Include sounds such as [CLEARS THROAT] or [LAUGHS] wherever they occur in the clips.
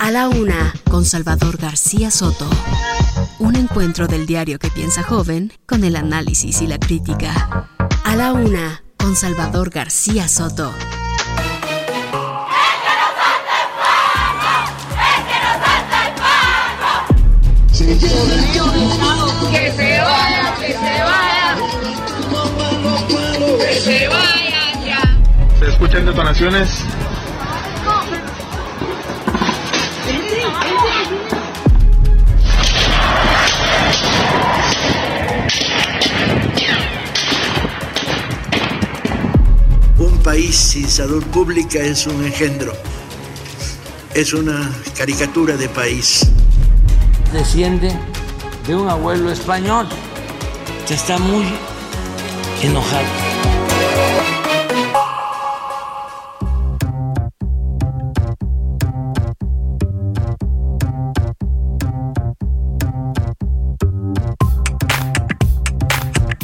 A la una, con Salvador García Soto. Un encuentro del diario que piensa joven con el análisis y la crítica. A la una, con Salvador García Soto. Que se vaya, que se vaya. Que se vaya ya. Se escuchan detonaciones. País sin salud pública es un engendro, es una caricatura de país. desciende de un abuelo español. Ya está muy enojado.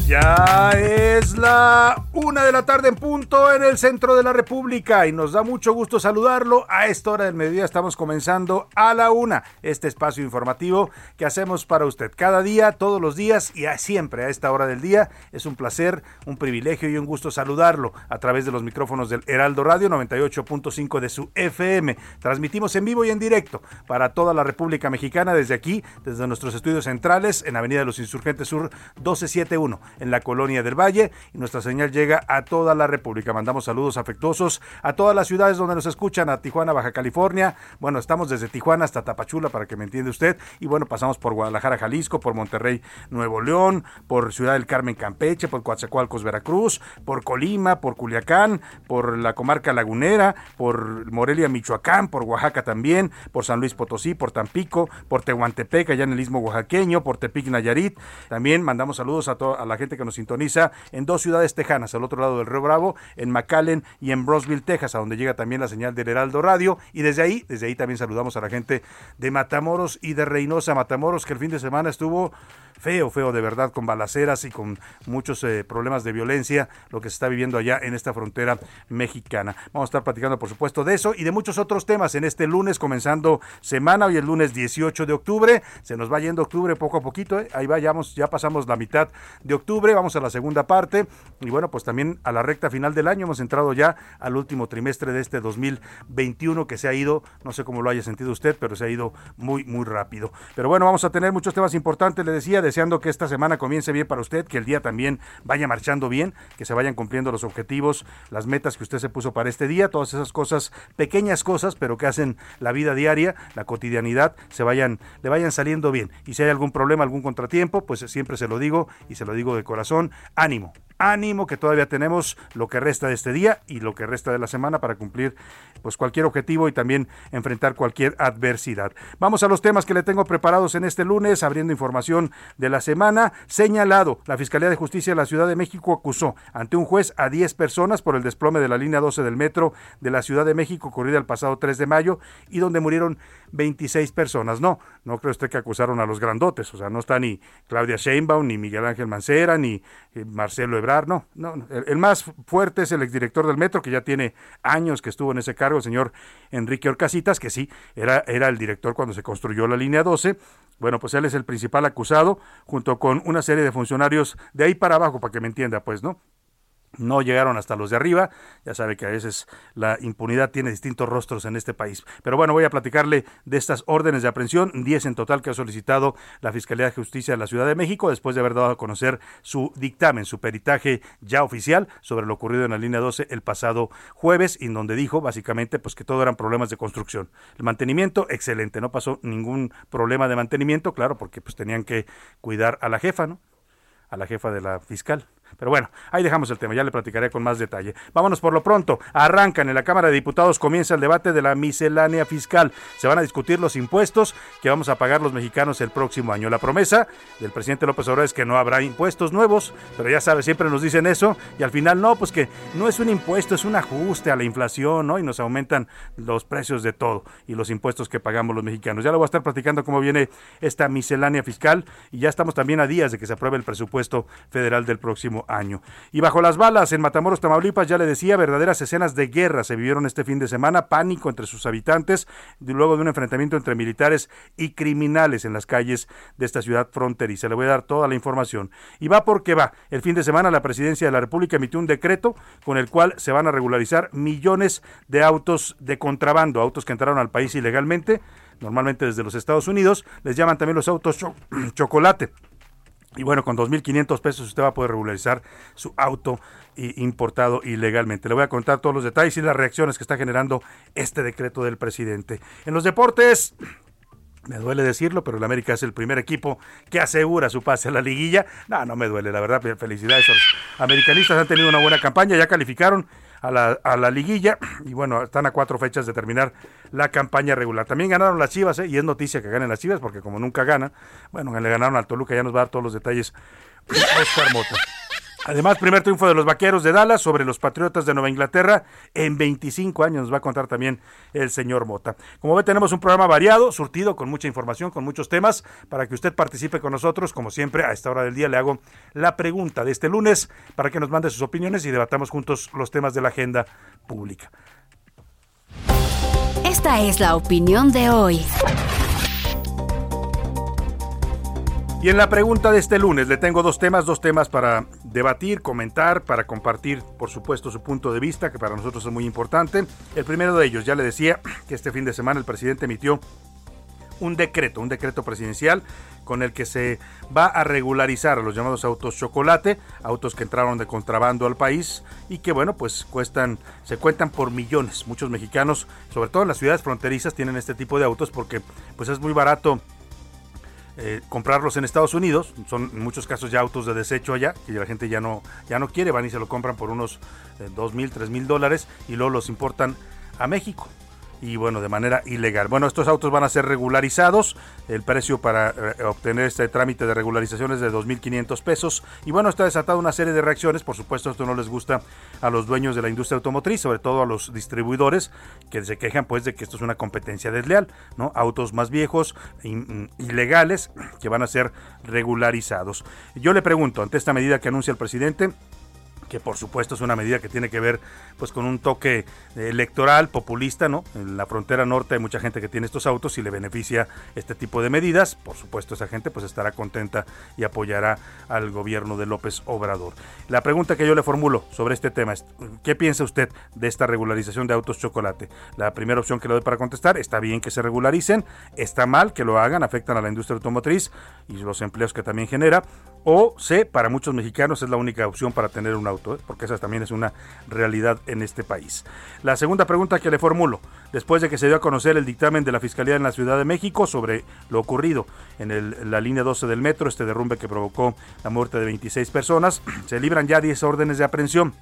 Ya es la una de la tarde en punto en el centro de la República y nos da mucho gusto saludarlo. A esta hora del mediodía estamos comenzando a la una este espacio informativo que hacemos para usted cada día, todos los días y siempre a esta hora del día. Es un placer, un privilegio y un gusto saludarlo a través de los micrófonos del Heraldo Radio 98.5 de su FM. Transmitimos en vivo y en directo para toda la República Mexicana desde aquí, desde nuestros estudios centrales en Avenida de los Insurgentes Sur 1271 en la Colonia del Valle y nuestra señal llega a toda la República. Mandamos saludos afectuosos a todas las ciudades donde nos escuchan, a Tijuana, Baja California. Bueno, estamos desde Tijuana hasta Tapachula para que me entiende usted y bueno, pasamos por Guadalajara, Jalisco, por Monterrey, Nuevo León, por Ciudad del Carmen, Campeche, por Coatzacoalcos, Veracruz, por Colima, por Culiacán, por la comarca lagunera, por Morelia, Michoacán, por Oaxaca también, por San Luis Potosí, por Tampico, por Tehuantepec, allá en el istmo oaxaqueño, por Tepic, Nayarit. También mandamos saludos a, a la gente que nos sintoniza en dos ciudades tejanas, al otro lado del Río Bravo, en McAllen y en Brosville, Texas, a donde llega también la señal del Heraldo Radio. Y desde ahí, desde ahí también saludamos a la gente de Matamoros y de Reynosa. Matamoros, que el fin de semana estuvo feo, feo de verdad, con balaceras y con muchos eh, problemas de violencia, lo que se está viviendo allá en esta frontera mexicana. Vamos a estar platicando, por supuesto, de eso y de muchos otros temas en este lunes, comenzando semana, hoy el lunes 18 de octubre. Se nos va yendo octubre poco a poquito, ¿eh? ahí vayamos, ya pasamos la mitad de octubre, vamos a la segunda parte y bueno, pues también a la recta final del año hemos entrado ya al último trimestre de este 2021 que se ha ido, no sé cómo lo haya sentido usted, pero se ha ido muy, muy rápido. Pero bueno, vamos a tener muchos temas importantes, le decía, deseando que esta semana comience bien para usted, que el día también vaya marchando bien, que se vayan cumpliendo los objetivos, las metas que usted se puso para este día, todas esas cosas, pequeñas cosas, pero que hacen la vida diaria, la cotidianidad, se vayan, le vayan saliendo bien. Y si hay algún problema, algún contratiempo, pues siempre se lo digo y se lo digo de corazón, ánimo, ánimo que todavía tenemos lo que resta de este día y lo que resta de la semana para cumplir pues cualquier objetivo y también enfrentar cualquier adversidad. Vamos a los temas que le tengo preparados en este lunes, abriendo información de la semana. Señalado, la Fiscalía de Justicia de la Ciudad de México acusó ante un juez a 10 personas por el desplome de la línea 12 del metro de la Ciudad de México ocurrida el pasado 3 de mayo y donde murieron 26 personas. No, no cree usted que acusaron a los grandotes, o sea, no está ni Claudia Sheinbaum, ni Miguel Ángel Mancera, ni eh, Marcelo Ebrard, no, no, no. El, el más fuerte es el exdirector del metro, que ya tiene años que estuvo en ese cargo, el señor Enrique Orcasitas, que sí, era, era el director cuando se construyó la línea 12. Bueno, pues él es el principal acusado, junto con una serie de funcionarios de ahí para abajo, para que me entienda, pues, ¿no? No llegaron hasta los de arriba. Ya sabe que a veces la impunidad tiene distintos rostros en este país. Pero bueno, voy a platicarle de estas órdenes de aprehensión, 10 en total que ha solicitado la Fiscalía de Justicia de la Ciudad de México después de haber dado a conocer su dictamen, su peritaje ya oficial sobre lo ocurrido en la línea 12 el pasado jueves, en donde dijo básicamente pues que todo eran problemas de construcción. El mantenimiento excelente, no pasó ningún problema de mantenimiento, claro, porque pues tenían que cuidar a la jefa, ¿no? A la jefa de la fiscal. Pero bueno, ahí dejamos el tema, ya le platicaré con más detalle. Vámonos por lo pronto. Arrancan en la Cámara de Diputados, comienza el debate de la miscelánea fiscal. Se van a discutir los impuestos que vamos a pagar los mexicanos el próximo año. La promesa del presidente López Obrador es que no habrá impuestos nuevos, pero ya sabe, siempre nos dicen eso y al final no, pues que no es un impuesto, es un ajuste a la inflación, ¿no? Y nos aumentan los precios de todo y los impuestos que pagamos los mexicanos. Ya lo voy a estar platicando cómo viene esta miscelánea fiscal y ya estamos también a días de que se apruebe el presupuesto federal del próximo año. Y bajo las balas en Matamoros, Tamaulipas, ya le decía, verdaderas escenas de guerra se vivieron este fin de semana, pánico entre sus habitantes, luego de un enfrentamiento entre militares y criminales en las calles de esta ciudad fronteriza. Le voy a dar toda la información. Y va porque va. El fin de semana la presidencia de la República emitió un decreto con el cual se van a regularizar millones de autos de contrabando, autos que entraron al país ilegalmente, normalmente desde los Estados Unidos, les llaman también los autos [CLEARS THROAT] chocolate. Y bueno, con 2.500 pesos usted va a poder regularizar su auto importado ilegalmente. Le voy a contar todos los detalles y las reacciones que está generando este decreto del presidente. En los deportes, [CLEARS THROAT] me duele decirlo, pero el América es el primer equipo que asegura su pase a la liguilla. No, no me duele, la verdad, felicidades. Los americanistas han tenido una buena campaña, ya calificaron a la, a la liguilla y bueno, están a cuatro fechas de terminar la campaña regular. También ganaron las Chivas, ¿eh? y es noticia que ganen las Chivas, porque como nunca ganan, bueno, le ganaron al Toluca, ya nos va a dar todos los detalles. Además, primer triunfo de los Vaqueros de Dallas sobre los Patriotas de Nueva Inglaterra en 25 años, nos va a contar también el señor Mota. Como ve, tenemos un programa variado, surtido, con mucha información, con muchos temas, para que usted participe con nosotros. Como siempre, a esta hora del día le hago la pregunta de este lunes para que nos mande sus opiniones y debatamos juntos los temas de la agenda pública. Esta es la opinión de hoy. Y en la pregunta de este lunes le tengo dos temas, dos temas para debatir, comentar, para compartir, por supuesto, su punto de vista, que para nosotros es muy importante. El primero de ellos, ya le decía que este fin de semana el presidente emitió un decreto, un decreto presidencial con el que se va a regularizar a los llamados autos chocolate, autos que entraron de contrabando al país y que bueno, pues cuestan, se cuentan por millones. Muchos mexicanos, sobre todo en las ciudades fronterizas, tienen este tipo de autos porque pues es muy barato eh, comprarlos en Estados Unidos, son en muchos casos ya autos de desecho allá, que la gente ya no, ya no quiere, van y se lo compran por unos eh, dos mil, tres mil dólares y luego los importan a México y bueno, de manera ilegal. Bueno, estos autos van a ser regularizados. El precio para eh, obtener este trámite de regularización es de 2.500 pesos. Y bueno, está desatada una serie de reacciones. Por supuesto, esto no les gusta a los dueños de la industria automotriz, sobre todo a los distribuidores, que se quejan pues de que esto es una competencia desleal, ¿no? Autos más viejos, ilegales, que van a ser regularizados. Yo le pregunto, ante esta medida que anuncia el presidente, que por supuesto es una medida que tiene que ver pues con un toque electoral populista, ¿no? En la frontera norte hay mucha gente que tiene estos autos y le beneficia este tipo de medidas. Por supuesto esa gente pues estará contenta y apoyará al gobierno de López Obrador. La pregunta que yo le formulo sobre este tema es ¿qué piensa usted de esta regularización de autos chocolate? La primera opción que le doy para contestar, está bien que se regularicen, está mal que lo hagan, afectan a la industria automotriz y los empleos que también genera o C, para muchos mexicanos es la única opción para tener un auto, ¿eh? porque esa también es una realidad en este país. La segunda pregunta que le formulo, después de que se dio a conocer el dictamen de la Fiscalía en la Ciudad de México sobre lo ocurrido en, la línea 12 del metro, este derrumbe que provocó la muerte de 26 personas, [CLEARS THROAT] se libran ya 10 órdenes de aprehensión.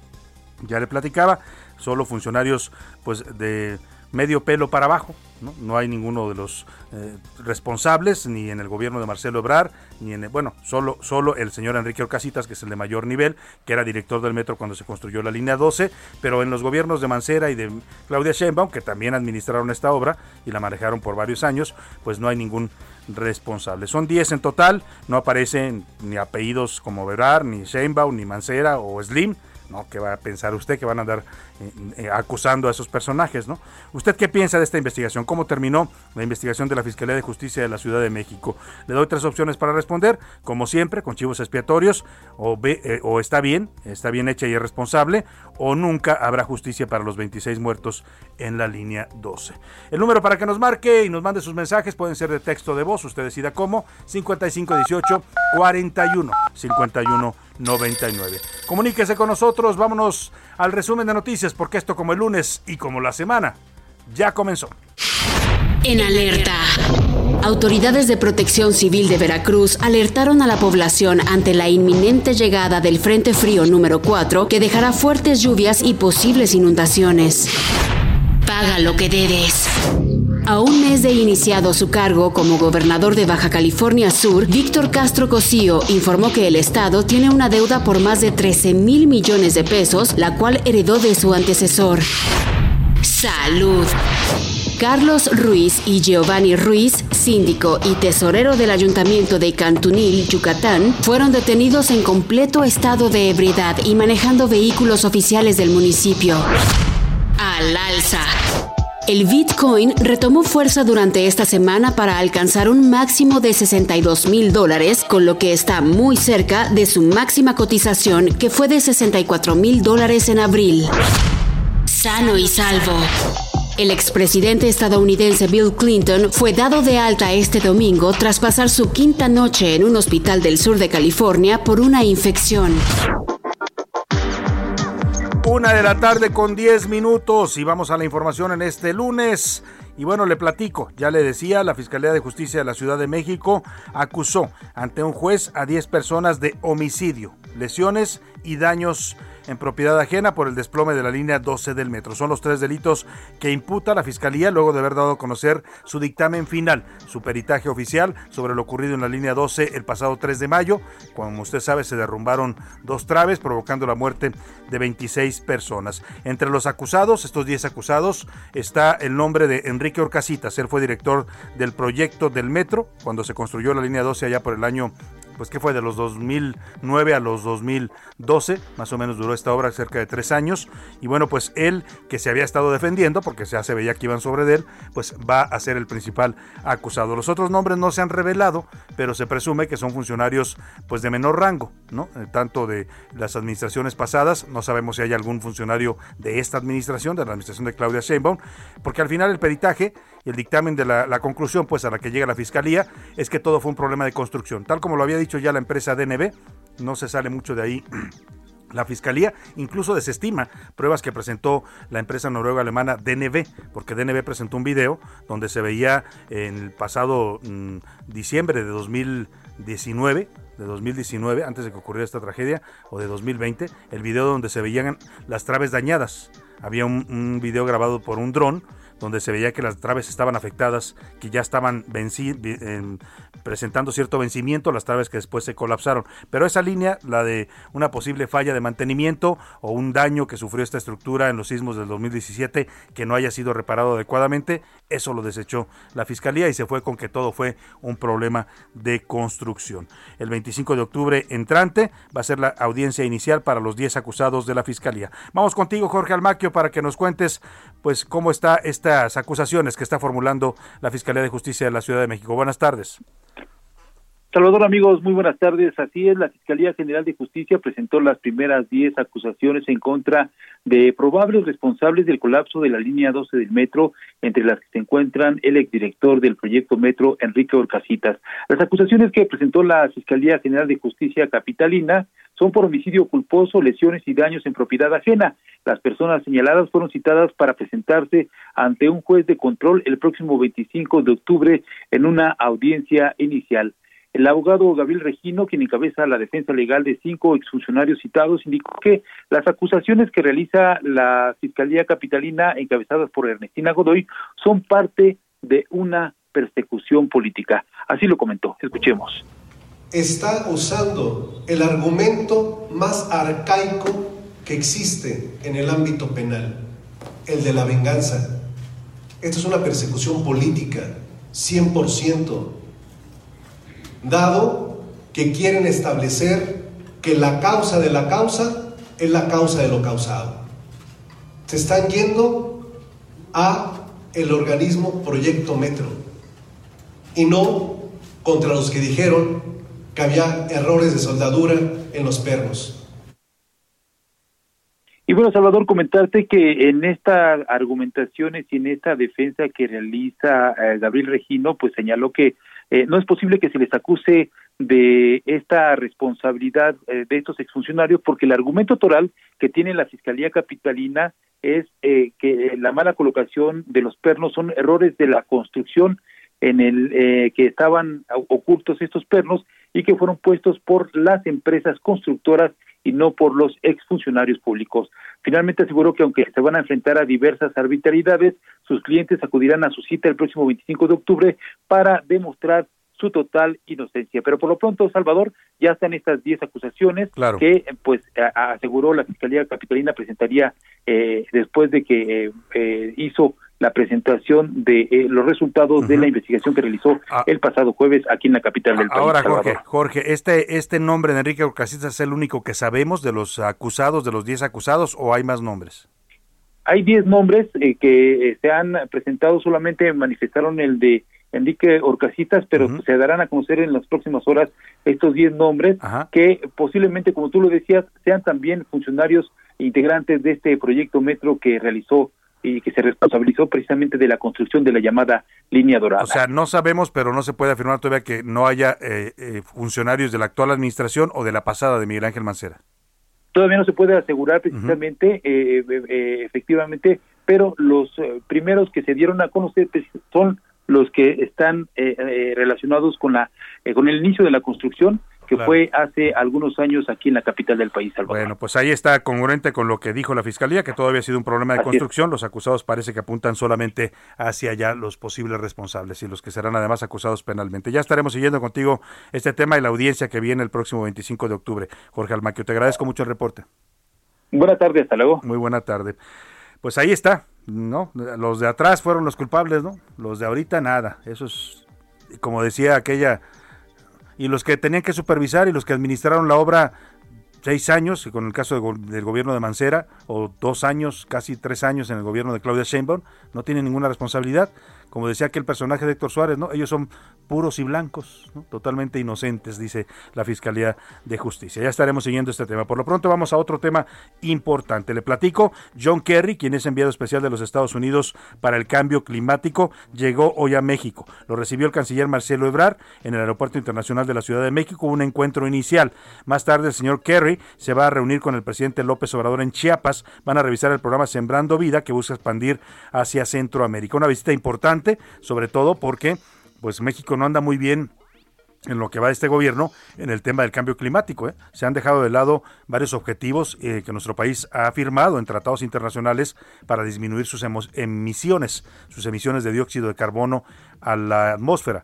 Ya le platicaba, solo funcionarios pues de medio pelo para abajo. No, hay ninguno de los eh, responsables, ni en el gobierno de Marcelo Ebrar, ni en el, bueno, solo, solo el señor Enrique Orcasitas, que es el de mayor nivel, que era director del metro cuando se construyó la línea 12, pero en los gobiernos de Mancera y de Claudia Sheinbaum, que también administraron esta obra y la manejaron por varios años, pues no hay ningún responsable. Son 10 en total, no aparecen ni apellidos como Ebrar, ni Sheinbaum, ni Mancera o Slim, ¿no? ¿Qué va a pensar usted que van a andar eh, eh, acusando a esos personajes, ¿no? ¿Usted qué piensa de esta investigación? ¿Cómo terminó la investigación de la Fiscalía de Justicia de la Ciudad de México? Le doy tres opciones para responder, como siempre, con chivos expiatorios, o, eh, está bien, está bien hecha y es responsable, o nunca habrá justicia para los 26 muertos en la línea 12. El número para que nos marque y nos mande sus mensajes pueden ser de texto de voz, usted decida cómo, 5518 41 51 99. Comuníquese con nosotros, vámonos al resumen de noticias, porque esto como el lunes y como la semana ya comenzó. En alerta. Autoridades de Protección Civil de Veracruz alertaron a la población ante la inminente llegada del Frente Frío número 4 que dejará fuertes lluvias y posibles inundaciones. Paga lo que debes. A un mes de iniciado su cargo como gobernador de Baja California Sur, Víctor Castro Cosío informó que el Estado tiene una deuda por más de 13 mil millones de pesos, la cual heredó de su antecesor. Salud. Carlos Ruiz y Giovanni Ruiz, síndico y tesorero del ayuntamiento de Cantunil, Yucatán, fueron detenidos en completo estado de ebriedad y manejando vehículos oficiales del municipio. Al alza. El Bitcoin retomó fuerza durante esta semana para alcanzar un máximo de 62 mil dólares, con lo que está muy cerca de su máxima cotización que fue de 64 mil dólares en abril. Sano y salvo. El expresidente estadounidense Bill Clinton fue dado de alta este domingo tras pasar su quinta noche en un hospital del sur de California por una infección. Una de la tarde con 10 minutos y vamos a la información en este lunes. Y bueno, le platico, ya le decía, la Fiscalía de Justicia de la Ciudad de México acusó ante un juez a 10 personas de homicidio, lesiones y daños en propiedad ajena por el desplome de la línea 12 del metro. Son los tres delitos que imputa la Fiscalía luego de haber dado a conocer su dictamen final, su peritaje oficial sobre lo ocurrido en la línea 12 el pasado 3 de mayo. Como usted sabe, se derrumbaron dos traves provocando la muerte de 26 personas. Entre los acusados, estos 10 acusados, está el nombre de Enrique Orcasitas. Él fue director del proyecto del metro cuando se construyó la línea 12 allá por el año pues que fue de los 2009 a los 2012, más o menos duró esta obra cerca de tres años, y bueno, pues él que se había estado defendiendo, porque ya se veía que iban sobre de él, pues va a ser el principal acusado. Los otros nombres no se han revelado, pero se presume que son funcionarios pues de menor rango, ¿no? Eh, tanto de las administraciones pasadas, no sabemos si hay algún funcionario de esta administración, de la administración de Claudia Sheinbaum, porque al final el peritaje y el dictamen de la, la conclusión pues a la que llega la fiscalía es que todo fue un problema de construcción, tal como lo había dicho ya la empresa DNB, no se sale mucho de ahí [CLEARS THROAT] la fiscalía incluso desestima pruebas que presentó la empresa noruega alemana DNB, porque DNB presentó un video donde se veía en el pasado mm, diciembre de 2019 de 2019, antes de que ocurriera esta tragedia, o de 2020, el video donde se veían las traves dañadas. Había un, un video grabado por un dron donde se veía que las traves estaban afectadas, que ya estaban presentando cierto vencimiento, las traves que después se colapsaron. Pero esa línea, la de una posible falla de mantenimiento o un daño que sufrió esta estructura en los sismos del 2017 que no haya sido reparado adecuadamente, eso lo desechó la Fiscalía y se fue con que todo fue un problema de construcción. El 25 de octubre entrante va a ser la audiencia inicial para los 10 acusados de la Fiscalía. Vamos contigo, Jorge Almaquio, para que nos cuentes pues cómo está estas acusaciones que está formulando la Fiscalía de Justicia de la Ciudad de México. Buenas tardes. Salvador, amigos, muy buenas tardes. Así es, la Fiscalía General de Justicia presentó las primeras 10 acusaciones en contra de probables responsables del colapso de la línea 12 del metro, entre las que se encuentran el exdirector del proyecto Metro, Enrique Orcasitas. Las acusaciones que presentó la Fiscalía General de Justicia Capitalina son por homicidio culposo, lesiones y daños en propiedad ajena. Las personas señaladas fueron citadas para presentarse ante un juez de control el próximo 25 de octubre en una audiencia inicial. El abogado Gabriel Regino, quien encabeza la defensa legal de cinco exfuncionarios citados, indicó que las acusaciones que realiza la Fiscalía Capitalina, encabezadas por Ernestina Godoy, son parte de una persecución política. Así lo comentó. Escuchemos está usando el argumento más arcaico que existe en el ámbito penal, el de la venganza. Esta es una persecución política, 100%, dado que quieren establecer que la causa de la causa es la causa de lo causado. Se están yendo a el organismo Proyecto Metro y no contra los que dijeron que había errores de soldadura en los pernos. Y bueno, Salvador, comentarte que en estas argumentaciones y en esta defensa que realiza eh, Gabriel Regino, pues señaló que eh, no es posible que se les acuse de esta responsabilidad eh, de estos exfuncionarios porque el argumento toral que tiene la Fiscalía Capitalina es que la mala colocación de los pernos son errores de la construcción en el eh, que estaban ocultos estos pernos y que fueron puestos por las empresas constructoras y no por los exfuncionarios públicos. Finalmente aseguró que aunque se van a enfrentar a diversas arbitrariedades, sus clientes acudirán a su cita el próximo 25 de octubre para demostrar su total inocencia. Pero por lo pronto, Salvador, ya están estas 10 acusaciones que, pues, aseguró la Fiscalía Capitalina presentaría eh, después de que eh, hizo la presentación de eh, los resultados de la investigación que realizó ah. el pasado jueves aquí en la capital del país. Ahora, Jorge, Jorge, ¿este, ¿este nombre de Enrique Orcasitas es el único que sabemos de los acusados, de los 10 acusados, o hay más nombres? Hay 10 nombres que se han presentado, solamente manifestaron el de Enrique Orcasitas, pero se darán a conocer en las próximas horas estos 10 nombres que posiblemente, como tú lo decías, sean también funcionarios integrantes de este proyecto Metro que realizó y que se responsabilizó precisamente de la construcción de la llamada línea dorada. O sea, no sabemos, pero no se puede afirmar todavía que no haya eh, eh, funcionarios de la actual administración o de la pasada de Miguel Ángel Mancera. Todavía no se puede asegurar precisamente, eh, efectivamente, pero los primeros que se dieron a conocer pues, son los que están eh, eh, relacionados con la eh, con el inicio de la construcción que fue hace algunos años aquí en la capital del país. Salvador. Bueno, pues ahí está congruente con lo que dijo la fiscalía, que todavía ha sido un problema de construcción. Los acusados parece que apuntan solamente hacia allá los posibles responsables y los que serán además acusados penalmente. Ya estaremos siguiendo contigo este tema y la audiencia que viene el próximo 25 de octubre. Jorge Almaquio, te agradezco mucho el reporte. Buena tarde, hasta luego. Muy buena tarde. Pues ahí está, ¿no? Los de atrás fueron los culpables, ¿no? Los de ahorita nada. Eso es, como decía aquella, y los que tenían que supervisar y los que administraron la obra seis años, con el caso del gobierno de Mancera, o dos años, casi tres años en el gobierno de Claudia Sheinbaum, no tienen ninguna responsabilidad como decía aquel personaje de Héctor Suárez, ¿no? Ellos son puros y blancos, totalmente inocentes, dice la Fiscalía de Justicia. Ya estaremos siguiendo este tema. Por lo pronto vamos a otro tema importante. Le platico, John Kerry, quien es enviado especial de los Estados Unidos para el cambio climático, llegó hoy a México. Lo recibió el canciller Marcelo Ebrard en el Aeropuerto Internacional de la Ciudad de México, un encuentro inicial. Más tarde el señor Kerry se va a reunir con el presidente López Obrador en Chiapas. Van a revisar el programa Sembrando Vida que busca expandir hacia Centroamérica. Una visita importante sobre todo porque pues México no anda muy bien en lo que va este gobierno en el tema del cambio climático. ¿eh? Se han dejado de lado varios objetivos eh, que nuestro país ha firmado en tratados internacionales para disminuir sus emisiones, sus emisiones de dióxido de carbono a la atmósfera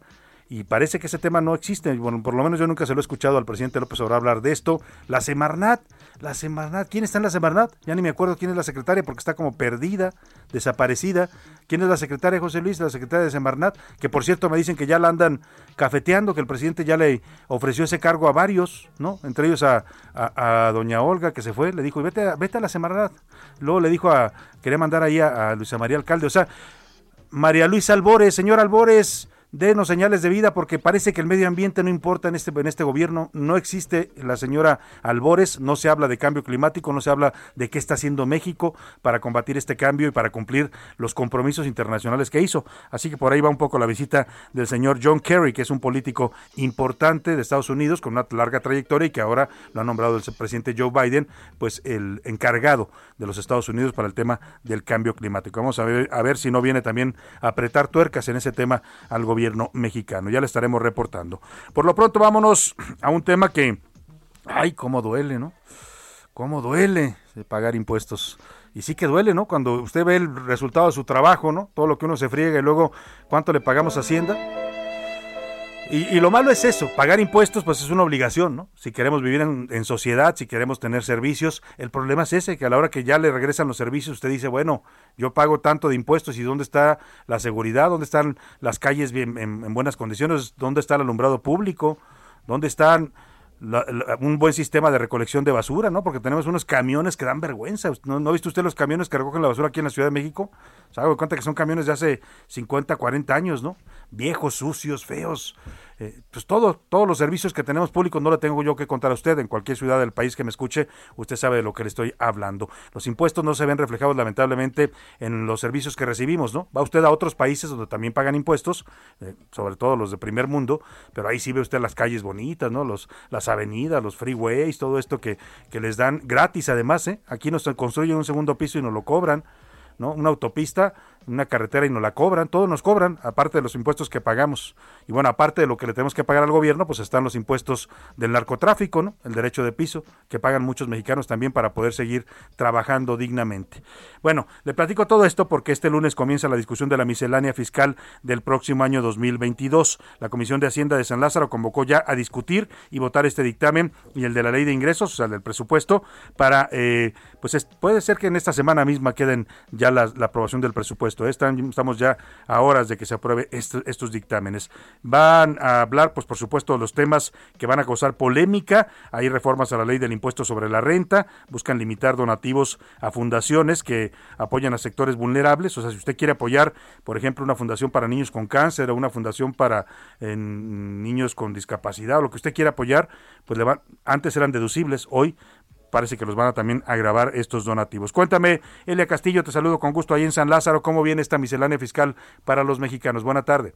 y parece que ese tema no existe. Bueno, por lo menos yo nunca se lo he escuchado al presidente López Obrador hablar de esto. La Semarnat, la Semarnat, ¿quién está en la Semarnat? Ya ni me acuerdo quién es la secretaria porque está como perdida, desaparecida. ¿Quién es la secretaria, José Luis? La secretaria de Semarnat, que por cierto me dicen que ya la andan cafeteando, que el presidente ya le ofreció ese cargo a varios, ¿no? Entre ellos a, doña Olga, que se fue, le dijo, vete vete a la Semarnat. Luego le dijo a, quería mandar ahí a, a Luisa María Alcalde. O sea, María Luisa Albores, señor Albores, denos señales de vida porque parece que el medio ambiente no importa en este, en este gobierno. No existe la señora Albores, no se habla de cambio climático, no se habla de qué está haciendo México para combatir este cambio y para cumplir los compromisos internacionales que hizo. Así que por ahí va un poco la visita del señor John Kerry, que es un político importante de Estados Unidos con una larga trayectoria y que ahora lo ha nombrado el presidente Joe Biden, pues el encargado de los Estados Unidos para el tema del cambio climático. Vamos a ver, a ver si no viene también a apretar tuercas en ese tema al gobierno mexicano. Ya le estaremos reportando. Por lo pronto, vámonos a un tema que, ay, cómo duele, ¿no? Cómo duele pagar impuestos. Y sí que duele, ¿no? Cuando usted ve el resultado de su trabajo, ¿no? Todo lo que uno se friega y luego cuánto le pagamos a Hacienda y, lo malo es eso, pagar impuestos pues es una obligación, ¿no? Si queremos vivir en, sociedad, si queremos tener servicios, el problema es ese, que a la hora que ya le regresan los servicios, usted dice, bueno, yo pago tanto de impuestos y ¿dónde está la seguridad? ¿Dónde están las calles bien, en buenas condiciones? ¿Dónde está el alumbrado público? ¿Dónde están un buen sistema de recolección de basura, ¿no? Porque tenemos unos camiones que dan vergüenza. ¿No, ¿No ha visto usted los camiones que recogen la basura aquí en la Ciudad de México? ¿Se ha dado cuenta que son camiones de hace 50, 40 años, ¿no? Viejos, sucios, feos. Eh, pues todo, todos los servicios que tenemos públicos no le tengo yo que contar a usted. En cualquier ciudad del país que me escuche, usted sabe de lo que le estoy hablando. Los impuestos no se ven reflejados lamentablemente en los servicios que recibimos, ¿no? Va usted a otros países donde también pagan impuestos, eh, sobre todo los de primer mundo, pero ahí sí ve usted las calles bonitas, ¿no? Los, las avenidas, los freeways, todo esto que, que les dan gratis además, ¿eh? Aquí nos construyen un segundo piso y nos lo cobran. ¿no? Una autopista una carretera y nos la cobran, todos nos cobran, aparte de los impuestos que pagamos. Y bueno, aparte de lo que le tenemos que pagar al gobierno, pues están los impuestos del narcotráfico, ¿no? El derecho de piso, que pagan muchos mexicanos también para poder seguir trabajando dignamente. Bueno, le platico todo esto porque este lunes comienza la discusión de la miscelánea fiscal del próximo año 2022. La Comisión de Hacienda de San Lázaro convocó ya a discutir y votar este dictamen y el de la ley de ingresos, o sea, del presupuesto, para, eh, pues puede ser que en esta semana misma queden ya la, aprobación del presupuesto. Estamos ya a horas de que se apruebe estos dictámenes. Van a hablar, pues por supuesto, los temas que van a causar polémica. Hay reformas a la ley del impuesto sobre la renta, buscan limitar donativos a fundaciones que apoyan a sectores vulnerables. O sea, si usted quiere apoyar, por ejemplo, una fundación para niños con cáncer o una fundación para niños con discapacidad o lo que usted quiera apoyar, pues le van, antes eran deducibles, hoy parece que los van a también agravar estos donativos. Cuéntame, Elia Castillo, te saludo con gusto ahí en San Lázaro. ¿Cómo viene esta miscelánea fiscal para los mexicanos? Buena tarde.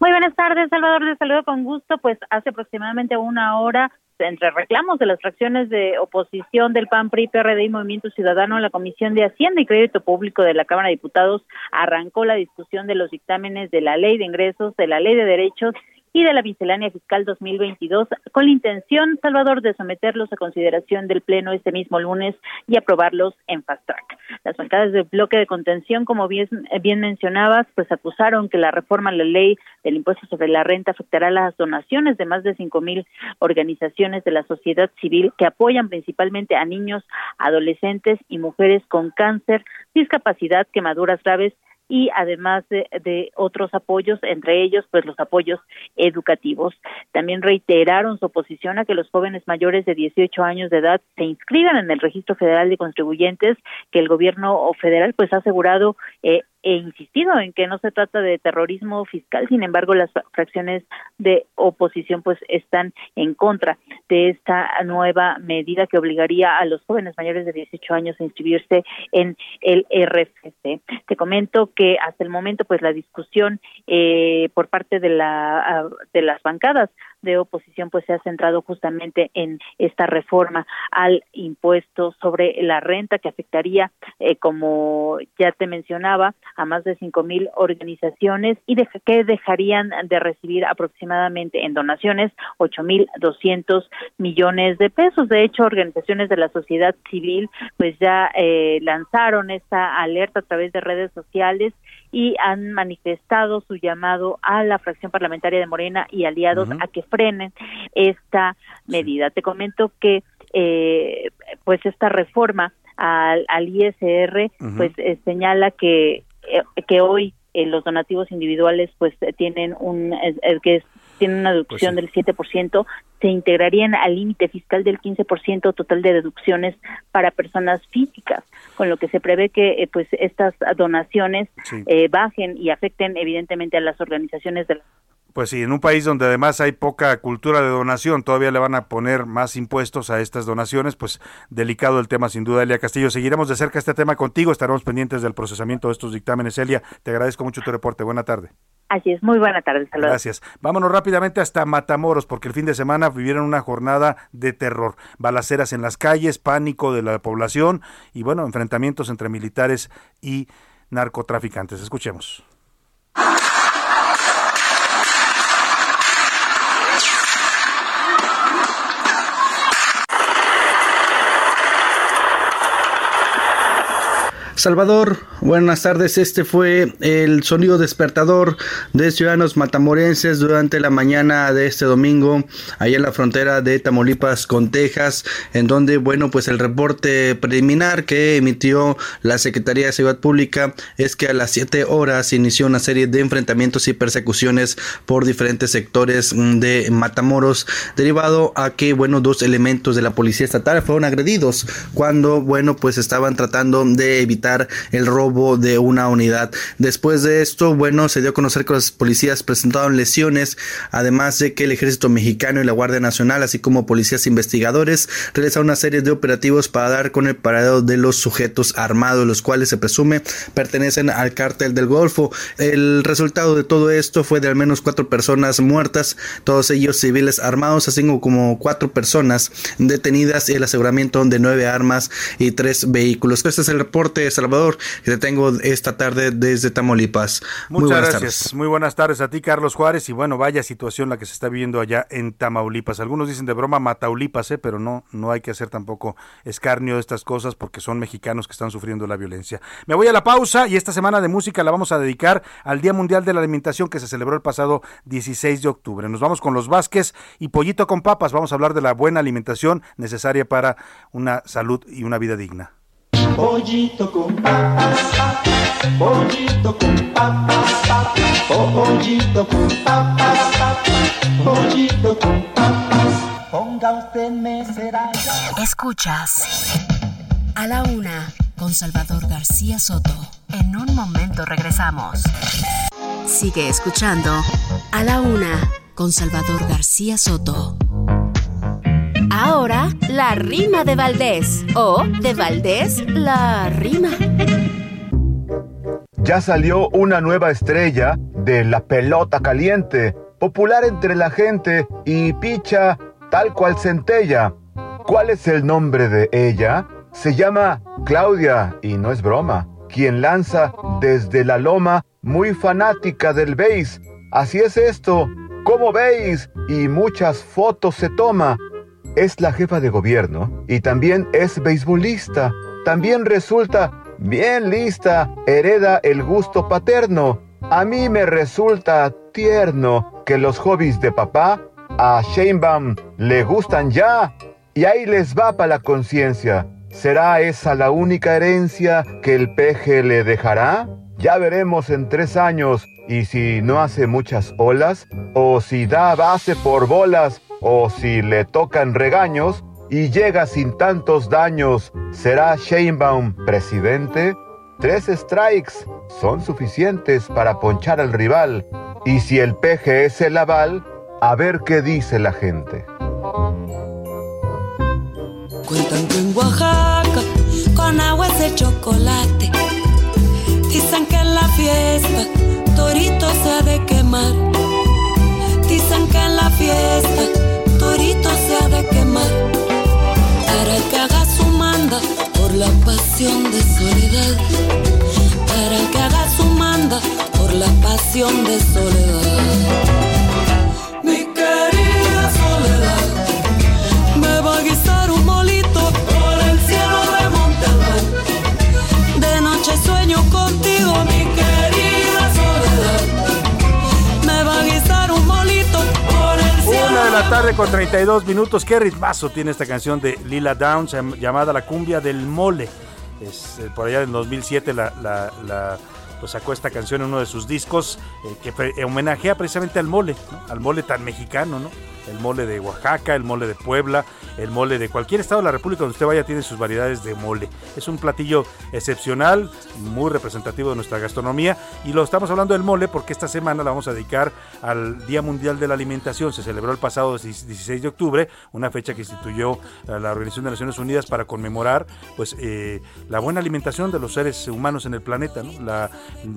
Muy buenas tardes, Salvador. Te saludo con gusto. Pues hace aproximadamente una hora entre reclamos de las fracciones de oposición del PAN, PRI, PRD y Movimiento Ciudadano, la Comisión de Hacienda y Crédito Público de la Cámara de Diputados arrancó la discusión de los dictámenes de la Ley de Ingresos, de la Ley de Derechos y de la miscelánea fiscal 2022 con la intención, Salvador, de someterlos a consideración del Pleno este mismo lunes y aprobarlos en fast track. Las bancadas del bloque de contención, como bien, mencionabas, pues acusaron que la reforma a la ley del impuesto sobre la renta afectará las donaciones de más de cinco mil organizaciones de la sociedad civil que apoyan principalmente a niños, adolescentes y mujeres con cáncer, discapacidad, quemaduras graves y además de, otros apoyos, entre ellos pues los apoyos educativos. También reiteraron su oposición a que los jóvenes mayores de 18 años de edad se inscriban en el Registro Federal de Contribuyentes que el gobierno federal pues ha asegurado eh, e insistido en que no se trata de terrorismo fiscal, sin embargo las fracciones de oposición pues están en contra de esta nueva medida que obligaría a los jóvenes mayores de 18 años a inscribirse en el RFC. Te comento que hasta el momento pues la discusión eh, por parte de la de las bancadas de oposición pues se ha centrado justamente en esta reforma al impuesto sobre la renta que afectaría, eh, como ya te mencionaba, a más de cinco mil organizaciones y que dejarían de recibir aproximadamente en donaciones ocho mil doscientos millones de pesos. De hecho, organizaciones de la sociedad civil pues ya eh, lanzaron esta alerta a través de redes sociales y han manifestado su llamado a la fracción parlamentaria de Morena y aliados a que frenen esta medida. Te comento que eh, pues esta reforma al, al ISR pues eh, señala que eh, que hoy los donativos individuales pues tienen un que tienen una pues deducción del 7%, se integrarían al límite fiscal del 15% total de deducciones para personas físicas, con lo que se prevé que pues estas donaciones bajen y afecten evidentemente a las organizaciones de la pues sí, en un país donde además hay poca cultura de donación, todavía le van a poner más impuestos a estas donaciones, pues delicado el tema sin duda, Elia Castillo. Seguiremos de cerca este tema contigo, estaremos pendientes del procesamiento de estos dictámenes. Elia, te agradezco mucho tu reporte. Buena tarde. Así es, muy buena tarde, saludos. Gracias. Vámonos rápidamente hasta Matamoros, porque el fin de semana vivieron una jornada de terror. Balaceras en las calles, pánico de la población y bueno, enfrentamientos entre militares y narcotraficantes. Escuchemos. Salvador, buenas tardes. Este fue el sonido despertador de ciudadanos matamorenses durante la mañana de este domingo, allá en la frontera de Tamaulipas con Texas, en donde, bueno, pues el reporte preliminar que emitió la Secretaría de Seguridad Pública es que a las 7 horas inició una serie de enfrentamientos y persecuciones por diferentes sectores de Matamoros, derivado a que, bueno, dos elementos de la Policía Estatal fueron agredidos cuando, bueno, pues estaban tratando de evitar el robo de una unidad. Después de esto, bueno, se dio a conocer que los policías presentaron lesiones, además de que el ejército mexicano y la Guardia Nacional, así como policías investigadores, realizaron una serie de operativos para dar con el paradero de los sujetos armados, los cuales se presume pertenecen al cártel del Golfo. El resultado de todo esto fue de al menos cuatro personas muertas, todos ellos civiles armados, así como cuatro personas detenidas y el aseguramiento de nueve armas y tres vehículos. Este es el reporte Salvador, que te tengo esta tarde desde Tamaulipas. Muchas Muy buenas gracias. Tardes. Muy buenas tardes a ti, Carlos Juárez. Y bueno, vaya situación la que se está viviendo allá en Tamaulipas. Algunos dicen de broma Mataulipas, ¿eh? pero no, no hay que hacer tampoco escarnio de estas cosas porque son mexicanos que están sufriendo la violencia. Me voy a la pausa y esta semana de música la vamos a dedicar al Día Mundial de la Alimentación que se celebró el pasado 16 de octubre. Nos vamos con los Vázquez y Pollito con Papas. Vamos a hablar de la buena alimentación necesaria para una salud y una vida digna. Pollito con papas, pollito con papas, pollito con papas, pollito con papas. Ponga usted mesera. Escuchas a la una con Salvador García Soto. En un momento regresamos. Sigue escuchando a la una con Salvador García Soto. Ahora, la rima de Valdés. O, de Valdés, la rima. Ya salió una nueva estrella de la pelota caliente, popular entre la gente y picha tal cual centella. ¿Cuál es el nombre de ella? Se llama Claudia y no es broma. Quien lanza desde la loma, muy fanática del beis. Así es esto, como veis, y muchas fotos se toma es la jefa de gobierno y también es beisbolista. También resulta bien lista, hereda el gusto paterno. A mí me resulta tierno que los hobbies de papá a Sheinbaum le gustan ya. Y ahí les va para la conciencia. ¿Será esa la única herencia que el peje le dejará? Ya veremos en tres años y si no hace muchas olas o si da base por bolas o si le tocan regaños y llega sin tantos daños, ¿será Sheinbaum presidente? Tres strikes son suficientes para ponchar al rival. Y si el peje es el aval, a ver qué dice la gente. Cuentan que en Oaxaca con agua de chocolate. Dicen que en la fiesta Torito se ha de quemar. Dicen que en la fiesta se ha de quemar para que haga su manda por la pasión de soledad. Para que haga su manda por la pasión de soledad. La tarde con 32 minutos. Qué ritmazo tiene esta canción de Lila Downs llamada La cumbia del mole. Es, eh, por allá en 2007 la, pues sacó esta canción en uno de sus discos eh, que homenajea precisamente al mole, al mole tan mexicano, ¿no? El mole de Oaxaca, el mole de Puebla, el mole de cualquier estado de la República donde usted vaya tiene sus variedades de mole. Es un platillo excepcional, muy representativo de nuestra gastronomía y lo estamos hablando del mole porque esta semana la vamos a dedicar al Día Mundial de la Alimentación. Se celebró el pasado 16 de octubre, una fecha que instituyó la Organización de Naciones Unidas para conmemorar pues eh, la buena alimentación de los seres humanos en el planeta,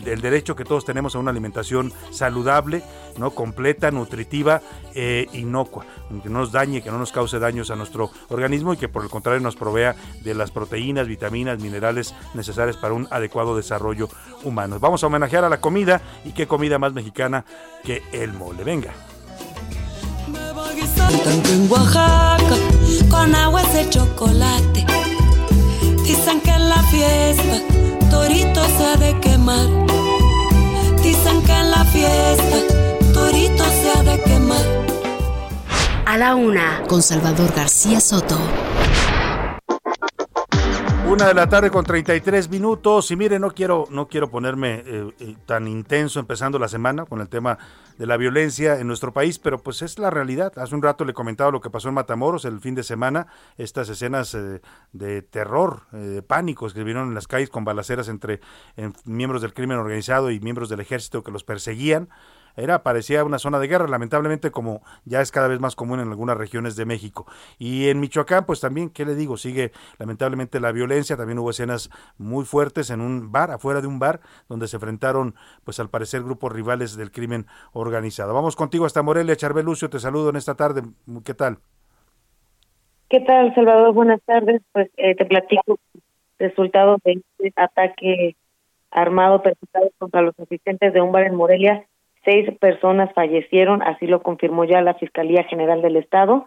el derecho que todos tenemos a una alimentación saludable, no completa, nutritiva eh, y no que no nos dañe, que no nos cause daños a nuestro organismo y que por el contrario nos provea de las proteínas, vitaminas, minerales necesarias para un adecuado desarrollo humano. Vamos a homenajear a la comida y qué comida más mexicana que el mole. Venga. en Oaxaca con aguas de chocolate. Dicen que en la fiesta Torito se ha de quemar. Dicen que en la fiesta Torito se ha de quemar a la una con Salvador García Soto. Una de la tarde con 33 minutos y mire, no quiero, no quiero ponerme eh, eh, tan intenso empezando la semana con el tema de la violencia en nuestro país, pero pues es la realidad. Hace un rato le comentaba lo que pasó en Matamoros el fin de semana, estas escenas eh, de terror, de pánicos que vieron en las calles con balaceras entre miembros del crimen organizado y miembros del ejército que los perseguían era parecía una zona de guerra, lamentablemente como ya es cada vez más común en algunas regiones de México. Y en Michoacán, pues también, ¿qué le digo? Sigue lamentablemente la violencia, también hubo escenas muy fuertes en un bar, afuera de un bar, donde se enfrentaron, pues al parecer, grupos rivales del crimen organizado. Vamos contigo hasta Morelia, Charbel Lucio, te saludo en esta tarde, ¿qué tal? ¿Qué tal, Salvador? Buenas tardes, pues eh, te platico resultado de este ataque armado perpetrado contra los asistentes de un bar en Morelia. Seis personas fallecieron, así lo confirmó ya la Fiscalía General del Estado.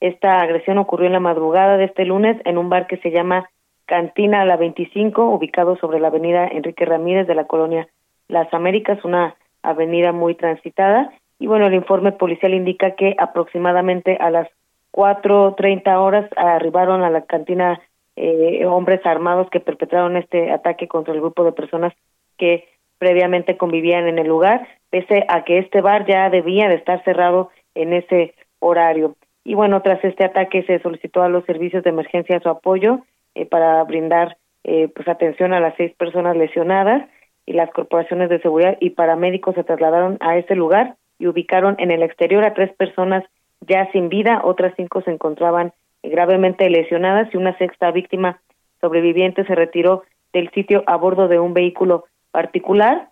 Esta agresión ocurrió en la madrugada de este lunes en un bar que se llama Cantina La 25, ubicado sobre la avenida Enrique Ramírez de la colonia Las Américas, una avenida muy transitada. Y bueno, el informe policial indica que aproximadamente a las 4.30 horas arribaron a la cantina eh, hombres armados que perpetraron este ataque contra el grupo de personas que previamente convivían en el lugar, pese a que este bar ya debía de estar cerrado en ese horario. Y bueno, tras este ataque se solicitó a los servicios de emergencia su apoyo eh, para brindar eh, pues atención a las seis personas lesionadas y las corporaciones de seguridad y paramédicos se trasladaron a ese lugar y ubicaron en el exterior a tres personas ya sin vida, otras cinco se encontraban gravemente lesionadas y una sexta víctima sobreviviente se retiró del sitio a bordo de un vehículo particular.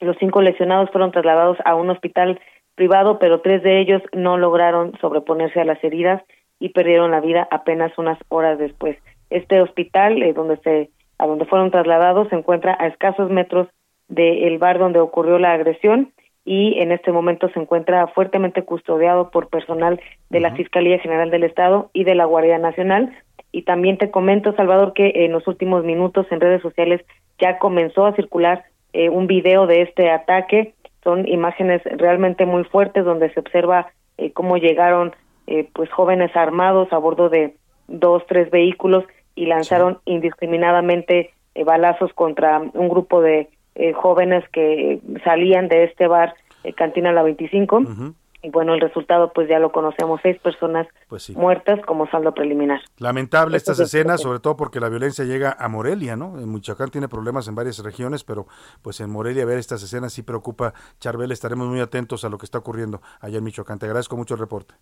Los cinco lesionados fueron trasladados a un hospital privado, pero tres de ellos no lograron sobreponerse a las heridas y perdieron la vida apenas unas horas después. Este hospital, eh, donde se a donde fueron trasladados, se encuentra a escasos metros del bar donde ocurrió la agresión y en este momento se encuentra fuertemente custodiado por personal de la Fiscalía General del Estado y de la Guardia Nacional. Y también te comento, Salvador, que en los últimos minutos en redes sociales ya comenzó a circular eh, un video de este ataque. Son imágenes realmente muy fuertes donde se observa eh, cómo llegaron eh, pues jóvenes armados a bordo de dos, tres vehículos y lanzaron indiscriminadamente balazos contra un grupo de eh, jóvenes que salían de este bar eh, Cantina La 25. Y bueno, el resultado pues ya lo conocemos, seis personas Pues sí. muertas como saldo preliminar. Lamentable Esto estas es- escenas, sobre todo porque la violencia llega a Morelia, ¿no? En Michoacán tiene problemas en varias regiones, pero pues en Morelia ver estas escenas sí preocupa. Charbel, estaremos muy atentos a lo que está ocurriendo allá en Michoacán. Te agradezco mucho el reporte.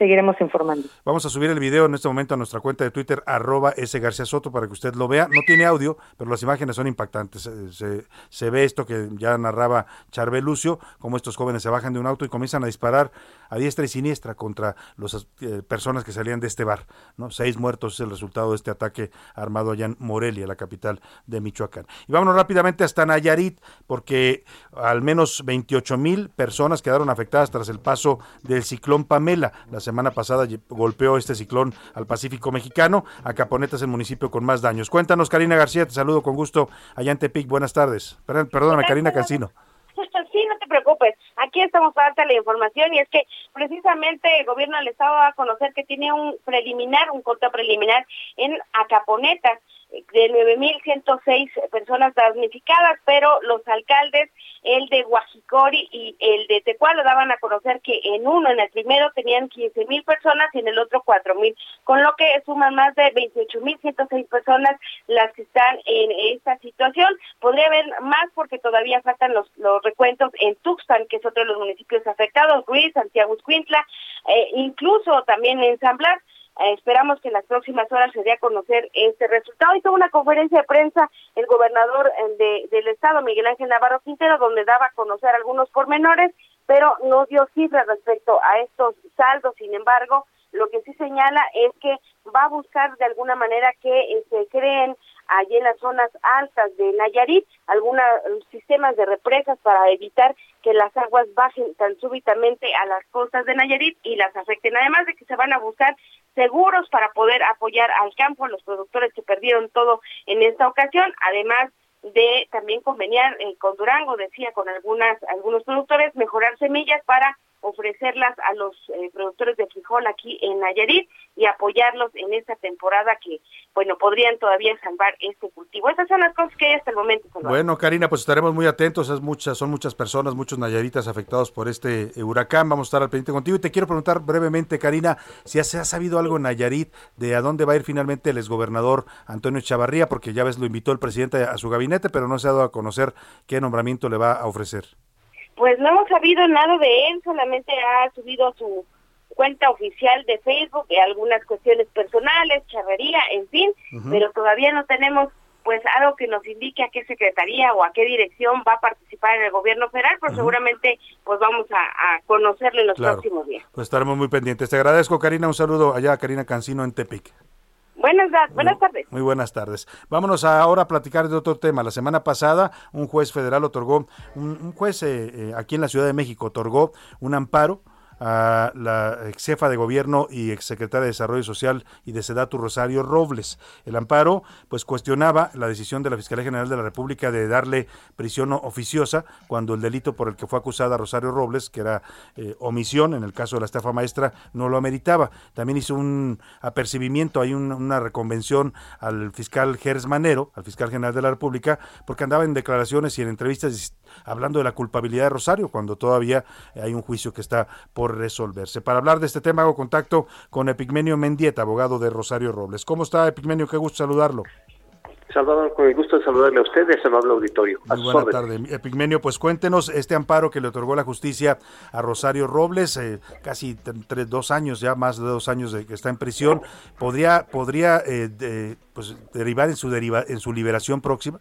Seguiremos informando. Vamos a subir el video en este momento a nuestra cuenta de Twitter, arroba S. García Soto, para que usted lo vea. No tiene audio, pero las imágenes son impactantes. Se, se- se ve esto que ya narraba Charbel Lucio, como estos jóvenes se bajan de un auto y comienzan a disparar a diestra y siniestra contra las personas que salían de este bar. ¿no? Seis muertos es el resultado de este ataque armado allá en Morelia, la capital de Michoacán. Y vámonos rápidamente hasta Nayarit, porque al menos 28 mil personas quedaron afectadas tras el paso del ciclón Pamela. La semana pasada golpeó este ciclón al Pacífico mexicano. Acaponeta es el municipio con más daños. Cuéntanos, Karina García, te saludo con gusto allá en Tepic. Buenas tardes. Perdón, perdóname, Karina Cancino. [LAUGHS] Sí, no te preocupes. Aquí estamos para darte la información y es que precisamente el gobierno del estado va a conocer que tiene un preliminar, un conteo preliminar en Acaponeta eh, de 9.106 personas damnificadas, pero los alcaldes, el de Guajicori y el de Tecualo, daban a conocer que en uno, en el primero, tenían 15.000 personas y en el otro 4.000, con lo que suman más de 28.106 personas las que están en esta situación. Podría haber más porque todavía faltan los, los recuentos en Tuxpan, que es otro de los municipios afectados, Ruiz, Santiago Escuintla, eh, incluso también en San Blas. Eh, esperamos que en las próximas horas se dé a conocer este resultado. Hizo una conferencia de prensa el gobernador eh, de- del estado, Miguel Ángel Navarro Quintero, donde daba a conocer algunos pormenores, pero no dio cifras respecto a estos saldos. Sin embargo, lo que sí señala es que va a buscar de alguna manera que eh, se creen allí en las zonas altas de Nayarit algunos sistemas de represas para evitar que las aguas bajen tan súbitamente a las costas de Nayarit y las afecten. Además de que se van a buscar seguros para poder apoyar al campo, los productores que perdieron todo en esta ocasión, además de también conveniar eh, con Durango, decía, con algunas algunos productores, mejorar semillas para ofrecerlas a los eh, productores de frijol aquí en Nayarit y apoyarlos en esta temporada que, bueno, podrían todavía salvar este cultivo. Esas son las cosas que hay hasta el momento. Bueno, Karina, pues estaremos muy atentos. Es muchas, son muchas personas, muchos nayaritas afectados por este eh, huracán. Vamos a estar al pendiente contigo. Y te quiero preguntar brevemente, Karina, si se ha sabido algo en Nayarit de a dónde va a ir finalmente el exgobernador Antonio Chavarría, porque ya ves, lo invitó el presidente a su gabinete, pero no se ha dado a conocer qué nombramiento le va a ofrecer. Pues no hemos sabido nada de él, solamente ha subido su cuenta oficial de Facebook y algunas cuestiones personales, charrería, en fin, pero todavía no tenemos pues algo que nos indique a qué secretaría o a qué dirección va a participar en el gobierno federal, pero seguramente pues vamos a, a conocerlo en los Claro. próximos días. Pues estaremos muy pendientes. Te agradezco, Karina. Un saludo allá a Karina Cancino en Tepic. Buenas, buenas tardes. Muy buenas tardes. Vámonos ahora a platicar de otro tema. La semana pasada un juez federal otorgó, un, juez eh, eh, aquí en la Ciudad de México otorgó un amparo a la ex jefa de gobierno y exsecretaria de Desarrollo Social y de Sedatu Rosario Robles. El amparo pues cuestionaba la decisión de la Fiscalía General de la República de darle prisión oficiosa cuando el delito por el que fue acusada Rosario Robles, que era eh, omisión en el caso de la estafa maestra, no lo ameritaba. También hizo un apercibimiento, hay una reconvención al fiscal Gers Manero, al fiscal general de la República, porque andaba en declaraciones y en entrevistas hablando de la culpabilidad de Rosario, cuando todavía hay un juicio que está por resolverse. Para hablar de este tema hago contacto con Epigmenio Mendieta, abogado de Rosario Robles. ¿Cómo está Epigmenio? Qué gusto saludarlo. Salvador, con el gusto de saludarle a usted y a amable auditorio. Muy buena tarde. Epigmenio, pues cuéntenos este amparo que le otorgó la justicia a Rosario Robles, eh, casi tres, dos años, ya más de dos años de que está en prisión, ¿podría, podría eh, pues, derivar en su, deriva, en su liberación próxima?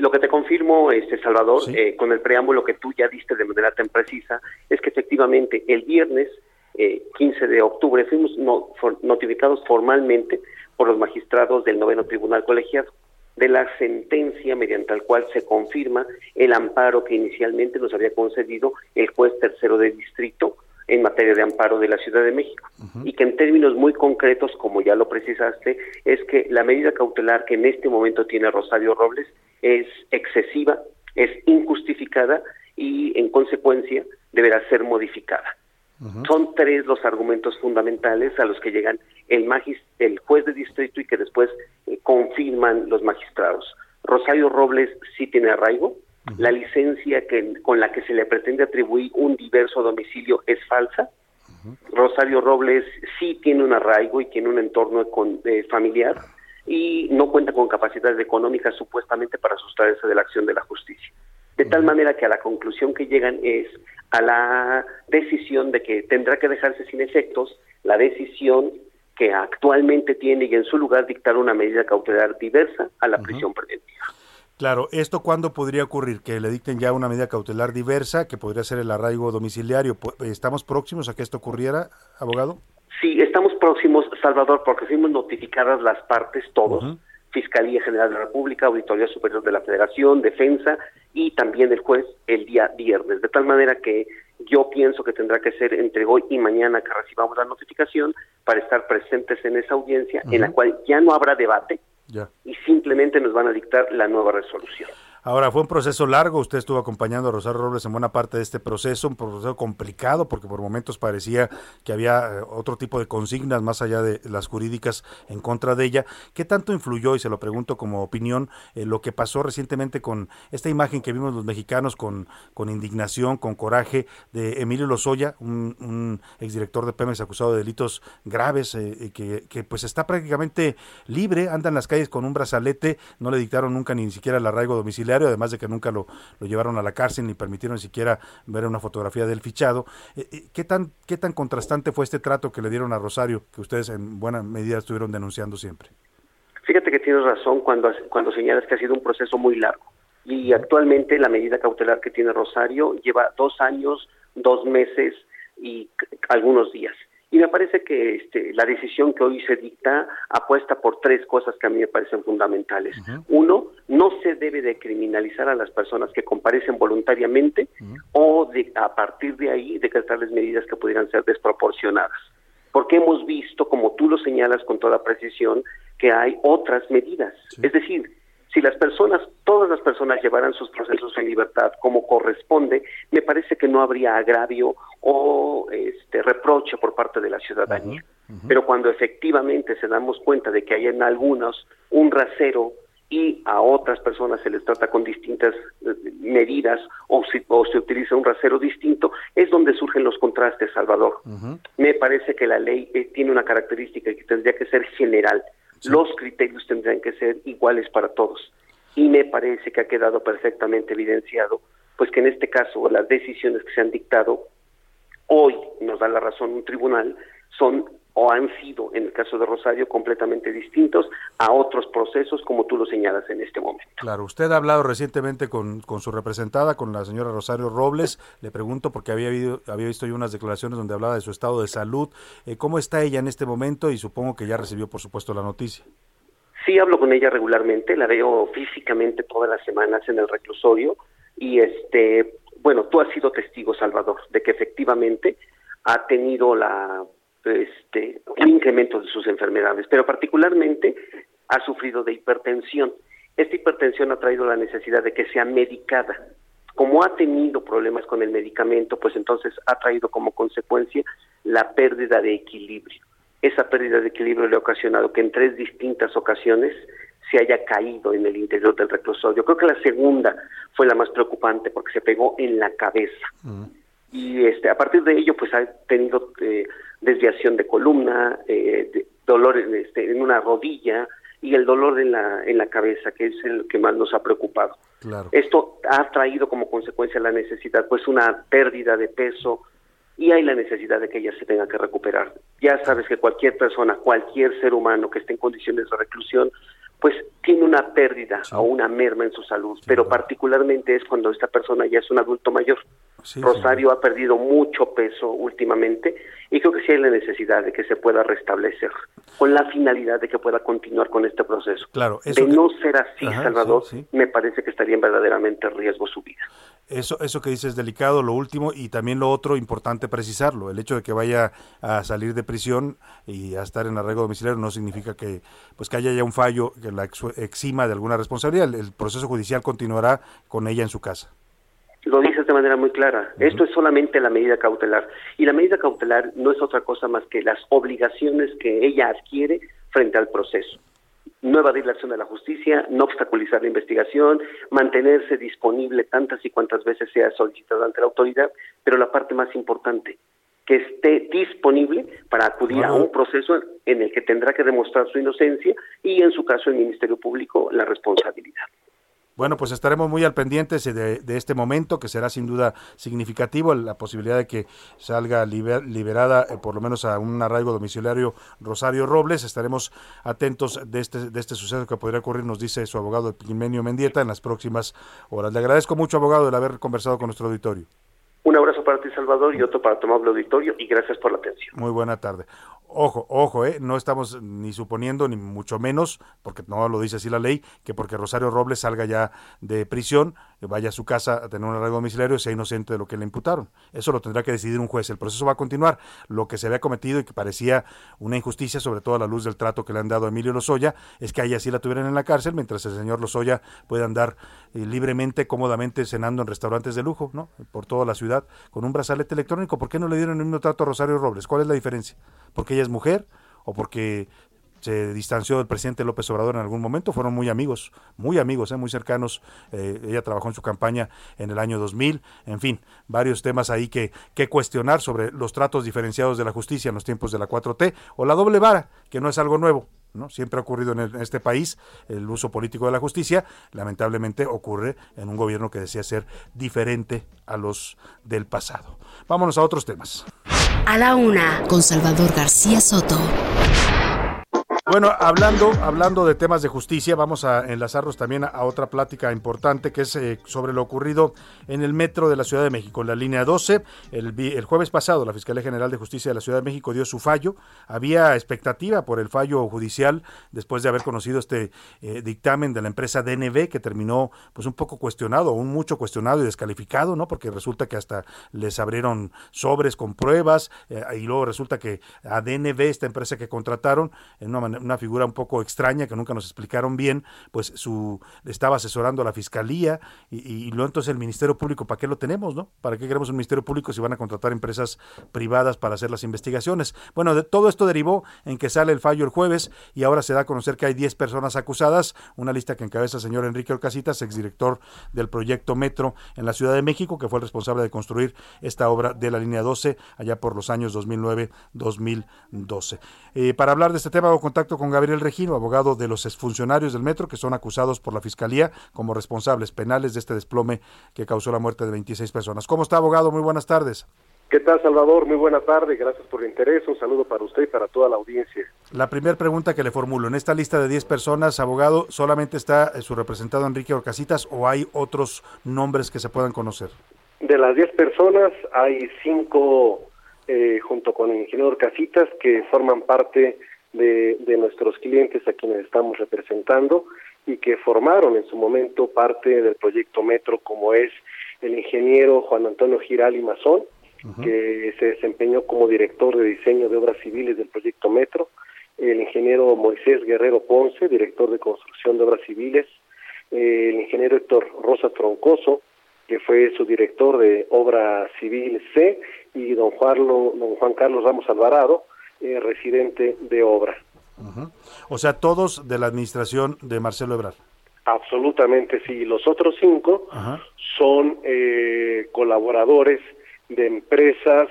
Lo que te confirmo, este Salvador, eh, con el preámbulo que tú ya diste de manera tan precisa, es que efectivamente el viernes eh, 15 de octubre fuimos notificados formalmente por los magistrados del noveno tribunal colegiado de la sentencia mediante la cual se confirma el amparo que inicialmente nos había concedido el juez tercero de distrito en materia de amparo de la Ciudad de México y que en términos muy concretos, como ya lo precisaste, es que la medida cautelar que en este momento tiene Rosario Robles es excesiva, es injustificada y en consecuencia deberá ser modificada. Son tres los argumentos fundamentales a los que llegan el, el juez de distrito y que después eh, confirman los magistrados. Rosario Robles sí tiene arraigo, la licencia que, con la que se le pretende atribuir un diverso domicilio es falsa. Rosario Robles sí tiene un arraigo y tiene un entorno eh, familiar y no cuenta con capacidades económicas supuestamente para sustraerse de la acción de la justicia. De tal manera que a la conclusión que llegan es a la decisión de que tendrá que dejarse sin efectos la decisión que actualmente tiene y en su lugar dictar una medida cautelar diversa a la prisión preventiva. Claro, ¿esto cuándo podría ocurrir? Que le dicten ya una medida cautelar diversa, que podría ser el arraigo domiciliario. ¿Estamos próximos a que esto ocurriera, abogado? Sí, estamos próximos, Salvador, porque fuimos notificadas las partes, todos, Fiscalía General de la República, Auditoría Superior de la Federación, Defensa y también el juez el día viernes. De tal manera que yo pienso que tendrá que ser entre hoy y mañana que recibamos la notificación para estar presentes en esa audiencia, en la cual ya no habrá debate y simplemente nos van a dictar la nueva resolución. Ahora, fue un proceso largo, usted estuvo acompañando a Rosario Robles en buena parte de este proceso, un proceso complicado porque por momentos parecía que había eh, otro tipo de consignas más allá de las jurídicas en contra de ella. ¿Qué tanto influyó, y se lo pregunto como opinión, eh, lo que pasó recientemente con esta imagen que vimos los mexicanos con, con indignación, con coraje, de Emilio Lozoya, un, exdirector de Pemex acusado de delitos graves, eh, que, que pues está prácticamente libre, anda en las calles con un brazalete, no le dictaron nunca ni siquiera el arraigo domiciliario además de que nunca lo, lo llevaron a la cárcel ni permitieron siquiera ver una fotografía del fichado. Eh, eh, ¿Qué tan, ¿Qué tan contrastante fue este trato que le dieron a Rosario, que ustedes en buena medida estuvieron denunciando siempre? Fíjate que tienes razón cuando, cuando señalas que ha sido un proceso muy largo. Y actualmente la medida cautelar que tiene Rosario lleva dos años, dos meses y algunos días. Y me parece que este, la decisión que hoy se dicta apuesta por tres cosas que a mí me parecen fundamentales. Uno, no se debe de criminalizar a las personas que comparecen voluntariamente o de, a partir de ahí decretarles medidas que pudieran ser desproporcionadas. Porque hemos visto, como tú lo señalas con toda precisión, que hay otras medidas. Es decir, si las personas, todas las personas llevaran sus procesos en libertad como corresponde, me parece que no habría agravio o este reproche por parte de la ciudadanía. Pero cuando efectivamente se damos cuenta de que hay en algunos un rasero y a otras personas se les trata con distintas eh, medidas o, o se utiliza un rasero distinto, es donde surgen los contrastes, Salvador. Me parece que la ley eh, tiene una característica que tendría que ser general los criterios tendrían que ser iguales para todos. Y me parece que ha quedado perfectamente evidenciado, pues que en este caso las decisiones que se han dictado hoy, nos da la razón un tribunal, son o han sido, en el caso de Rosario, completamente distintos a otros procesos como tú lo señalas en este momento. Claro, usted ha hablado recientemente con, con su representada, con la señora Rosario Robles. Le pregunto porque había, habido, había visto yo unas declaraciones donde hablaba de su estado de salud. Eh, ¿Cómo está ella en este momento? Y supongo que ya recibió, por supuesto, la noticia. Sí, hablo con ella regularmente, la veo físicamente todas las semanas en el reclusorio y este, bueno, tú has sido testigo, Salvador, de que efectivamente ha tenido la este, un incremento de sus enfermedades, pero particularmente ha sufrido de hipertensión. Esta hipertensión ha traído la necesidad de que sea medicada. Como ha tenido problemas con el medicamento, pues entonces ha traído como consecuencia la pérdida de equilibrio. Esa pérdida de equilibrio le ha ocasionado que en tres distintas ocasiones se haya caído en el interior del reclusorio. Creo que la segunda fue la más preocupante porque se pegó en la cabeza. Y este, a partir de ello, pues ha tenido eh, desviación de columna, eh, dolor en, este, en una rodilla y el dolor en la, en la cabeza, que es el que más nos ha preocupado. Esto ha traído como consecuencia la necesidad, pues una pérdida de peso y hay la necesidad de que ella se tenga que recuperar. Ya sabes que cualquier persona, cualquier ser humano que esté en condiciones de reclusión, pues tiene una pérdida o una merma en su salud, pero particularmente es cuando esta persona ya es un adulto mayor. Rosario ha perdido mucho peso últimamente y creo que sí hay la necesidad de que se pueda restablecer con la finalidad de que pueda continuar con este proceso. Claro, de no ser así, Salvador, me parece que estaría en verdaderamente riesgo su vida. Eso, eso que dices es delicado, lo último, y también lo otro, importante precisarlo, el hecho de que vaya a salir de prisión y a estar en arreglo domiciliario no significa que pues que haya ya un fallo que la exima de alguna responsabilidad, el proceso judicial continuará con ella en su casa lo dices de manera muy clara. Esto es solamente la medida cautelar. Y la medida cautelar no es otra cosa más que las obligaciones que ella adquiere frente al proceso. No evadir la acción de la justicia, no obstaculizar la investigación, mantenerse disponible tantas y cuantas veces sea solicitado ante la autoridad, pero la parte más importante, que esté disponible para acudir a un proceso en el que tendrá que demostrar su inocencia y, en su caso, el Ministerio Público la responsabilidad. Bueno, pues estaremos muy al pendiente de, este momento, que será sin duda significativo, la posibilidad de que salga liberada eh, por lo menos a un arraigo domiciliario Rosario Robles. Estaremos atentos de este, de este suceso que podría ocurrir, nos dice su abogado Epimenio Mendieta, en las próximas horas. Le agradezco mucho, abogado, el haber conversado con nuestro auditorio. Un abrazo para ti, Salvador, y otro para tu amable auditorio, y gracias por la atención. Muy buena tarde. Ojo, ojo, eh, no estamos ni suponiendo, ni mucho menos, porque no lo dice así la ley, que porque Rosario Robles salga ya de prisión, vaya a su casa a tener un arreglo domiciliario sea inocente de lo que le imputaron. Eso lo tendrá que decidir un juez. El proceso va a continuar. Lo que se había cometido y que parecía una injusticia, sobre todo a la luz del trato que le han dado a Emilio Lozoya, es que ella sí la tuvieran en la cárcel, mientras el señor Lozoya puede andar eh, libremente, cómodamente, cenando en restaurantes de lujo, ¿no? Por toda la ciudad, con un brazalete electrónico. ¿Por qué no le dieron el mismo trato a Rosario Robles? ¿Cuál es la diferencia? porque ella es mujer o porque se distanció del presidente López Obrador en algún momento, fueron muy amigos, muy amigos, ¿eh? muy cercanos. Eh, ella trabajó en su campaña en el año 2000, en fin, varios temas ahí que, que cuestionar sobre los tratos diferenciados de la justicia en los tiempos de la 4T o la doble vara, que no es algo nuevo. ¿No? Siempre ha ocurrido en, este país el uso político de la justicia, lamentablemente ocurre en un gobierno que desea ser diferente a los del pasado. Vámonos a otros temas. A la una, con Salvador García Soto. Bueno, hablando, hablando de temas de justicia, vamos a enlazarnos también a, otra plática importante que es eh, sobre lo ocurrido en el metro de la Ciudad de México, en la línea 12. El, el, jueves pasado, la Fiscalía General de Justicia de la Ciudad de México dio su fallo. Había expectativa por el fallo judicial después de haber conocido este eh, dictamen de la empresa DNB que terminó pues un poco cuestionado, un mucho cuestionado y descalificado, ¿no? Porque resulta que hasta les abrieron sobres con pruebas eh, y luego resulta que a DNB, esta empresa que contrataron, en una manera una figura un poco extraña que nunca nos explicaron bien, pues su estaba asesorando a la fiscalía y, luego entonces el Ministerio Público, ¿para qué lo tenemos, no? ¿Para qué queremos un Ministerio Público si van a contratar empresas privadas para hacer las investigaciones? Bueno, de, todo esto derivó en que sale el fallo el jueves y ahora se da a conocer que hay 10 personas acusadas, una lista que encabeza el señor Enrique Orcasitas, exdirector del proyecto Metro en la Ciudad de México, que fue el responsable de construir esta obra de la línea 12 allá por los años 2009-2012. Eh, para hablar de este tema hago contacto con Gabriel Regino, abogado de los exfuncionarios del metro que son acusados por la Fiscalía como responsables penales de este desplome que causó la muerte de 26 personas. ¿Cómo está, abogado? Muy buenas tardes. ¿Qué tal, Salvador? Muy buena tarde, gracias por el interés. Un saludo para usted y para toda la audiencia. La primera pregunta que le formulo, en esta lista de 10 personas, abogado, ¿solamente está eh, su representado Enrique Orcasitas o hay otros nombres que se puedan conocer? De las 10 personas, hay 5 eh, junto con el ingeniero Orcasitas que forman parte de, de nuestros clientes a quienes estamos representando y que formaron en su momento parte del proyecto Metro, como es el ingeniero Juan Antonio Giral y Mazón, que se desempeñó como director de diseño de obras civiles del proyecto Metro, el ingeniero Moisés Guerrero Ponce, director de construcción de obras civiles, el ingeniero Héctor Rosa Troncoso, que fue su director de obra civil C, y don Juan, don Juan Carlos Ramos Alvarado, eh, residente de obra. O sea, todos de la administración de Marcelo Ebrard. Absolutamente, sí. Los otros cinco son eh, colaboradores de empresas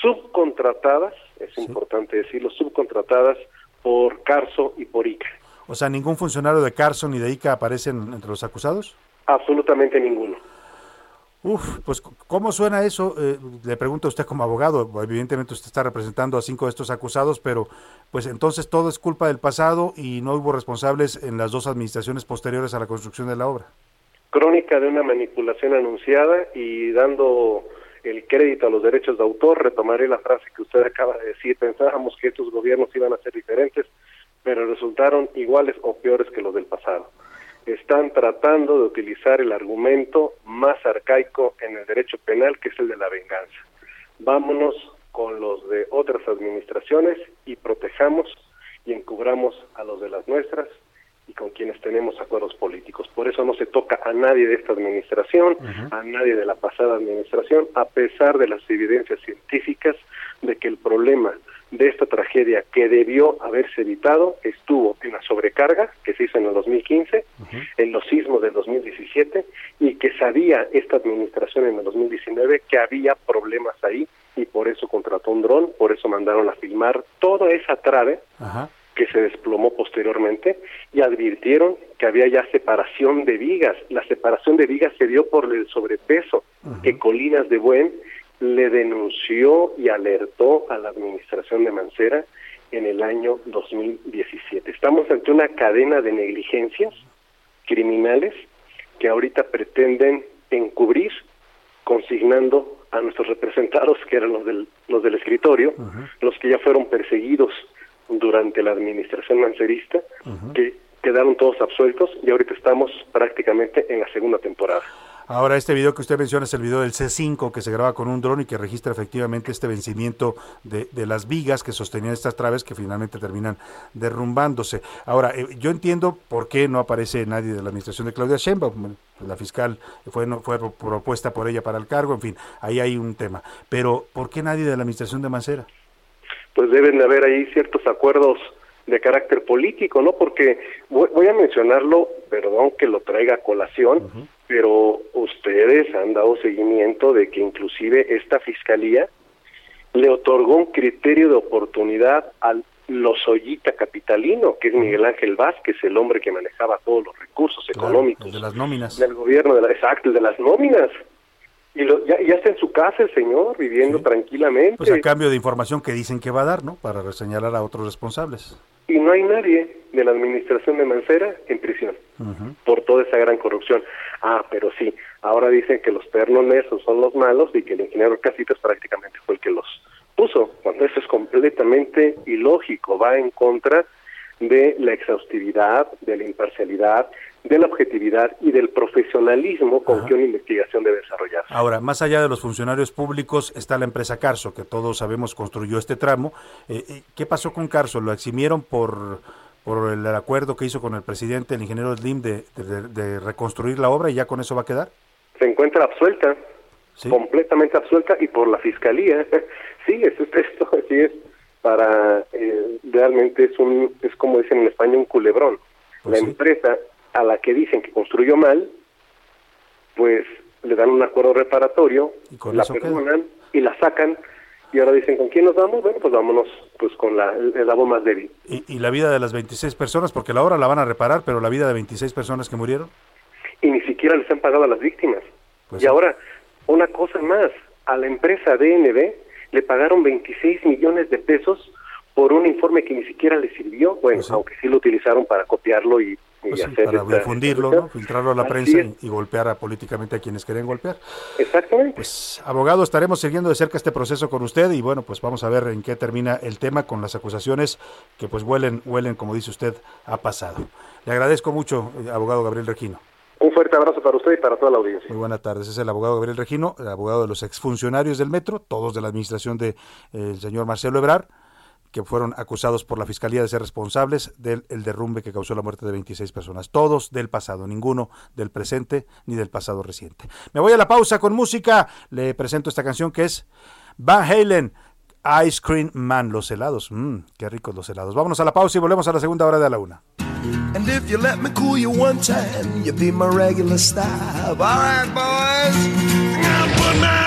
subcontratadas, es importante decirlo, subcontratadas por Carso y por ICA. O sea, ¿ningún funcionario de Carso ni de ICA aparecen entre los acusados? Absolutamente ninguno. Uf, pues ¿cómo suena eso? Eh, le pregunto a usted como abogado, evidentemente usted está representando a cinco de estos acusados, pero pues entonces todo es culpa del pasado y no hubo responsables en las dos administraciones posteriores a la construcción de la obra. Crónica de una manipulación anunciada y dando el crédito a los derechos de autor, retomaré la frase que usted acaba de decir, pensábamos que estos gobiernos iban a ser diferentes, pero resultaron iguales o peores que los del pasado. Están tratando de utilizar el argumento más arcaico en el derecho penal, que es el de la venganza. Vámonos con los de otras administraciones y protejamos y encubramos a los de las nuestras y con quienes tenemos acuerdos políticos. Por eso no se toca a nadie de esta administración, a nadie de la pasada administración, a pesar de las evidencias científicas de que el problema de esta tragedia que debió haberse evitado estuvo en la sobrecarga que se hizo en el 2015, en los sismos del 2017 y que sabía esta administración en el 2019 que había problemas ahí y por eso contrató un dron, por eso mandaron a filmar toda esa trave que se desplomó posteriormente y advirtieron que había ya separación de vigas. La separación de vigas se dio por el sobrepeso que Colinas de Buen le denunció y alertó a la administración de Mancera en el año 2017. Estamos ante una cadena de negligencias criminales que ahorita pretenden encubrir consignando a nuestros representados, que eran los del, los del escritorio, los que ya fueron perseguidos durante la administración mancerista, que quedaron todos absueltos y ahorita estamos prácticamente en la segunda temporada. Ahora, este video que usted menciona es el video del C5 que se graba con un dron y que registra efectivamente este vencimiento de, de las vigas que sostenían estas traves que finalmente terminan derrumbándose. Ahora, eh, yo entiendo por qué no aparece nadie de la administración de Claudia Sheinbaum. La fiscal fue, no, fue propuesta por ella para el cargo, en fin, ahí hay un tema. Pero, ¿por qué nadie de la administración de Mancera? Pues deben de haber ahí ciertos acuerdos de carácter político, ¿no? Porque voy, a mencionarlo, perdón que lo traiga a colación, pero ustedes han dado seguimiento de que inclusive esta fiscalía le otorgó un criterio de oportunidad al Lozoyita capitalino, que es Miguel Ángel Vázquez, el hombre que manejaba todos los recursos económicos de las nóminas. del gobierno, de la, exacto, de las nóminas. Y lo, ya, ya, está en su casa el señor, viviendo tranquilamente. Pues a cambio de información que dicen que va a dar, ¿no? Para señalar a otros responsables. Y no hay nadie de la administración de Mancera en prisión por toda esa gran corrupción. Ah, pero sí, ahora dicen que los pernonesos son los malos y que el ingeniero Casitas prácticamente fue el que los puso, cuando eso es completamente ilógico, va en contra de la exhaustividad, de la imparcialidad, de la objetividad y del profesionalismo con que una investigación debe desarrollarse. Ahora, más allá de los funcionarios públicos está la empresa Carso, que todos sabemos construyó este tramo. Eh, eh, ¿Qué pasó con Carso? ¿Lo eximieron por, por el acuerdo que hizo con el presidente, el ingeniero Slim, de, de, reconstruir la obra y ya con eso va a quedar? Se encuentra absuelta, completamente absuelta y por la fiscalía. [LAUGHS] sí, es, esto así es para eh, realmente es un es como dicen en España un culebrón. la empresa a la que dicen que construyó mal, pues le dan un acuerdo reparatorio, la perdonan y la sacan y ahora dicen con quién nos vamos, bueno pues vámonos pues con la el lado más débil. ¿Y, ¿Y, la vida de las 26 personas, porque la obra la van a reparar, pero la vida de 26 personas que murieron. Y ni siquiera les han pagado a las víctimas. Pues y ahora una cosa más, a la empresa DNB le pagaron 26 millones de pesos por un informe que ni siquiera le sirvió, bueno, aunque sí lo utilizaron para copiarlo y, y Pues sí, hacer para esta- difundirlo, esta- ¿no? filtrarlo a la Así prensa y, y golpear a, políticamente a quienes querían golpear. Exactamente. Pues, abogado, estaremos siguiendo de cerca este proceso con usted y bueno, pues vamos a ver en qué termina el tema con las acusaciones que pues huelen, huelen, como dice usted, a pasado. Le agradezco mucho, eh, abogado Gabriel Regino. Un fuerte abrazo para usted y para toda la audiencia. Muy buenas tardes. Es el abogado Gabriel Regino, el abogado de los exfuncionarios del metro, todos de la administración del señor Marcelo Ebrar, que fueron acusados por la Fiscalía de ser responsables del el derrumbe que causó la muerte de 26 personas. Todos del pasado, ninguno del presente ni del pasado reciente. Me voy a la pausa con música. Le presento esta canción que es Van Halen. Ice Cream Man, los helados. Mmm, qué ricos los helados. Vámonos a la pausa y volvemos a la segunda hora de a la una. And if you let me cool you one time, you'll be my regular style. All right, boys. Put my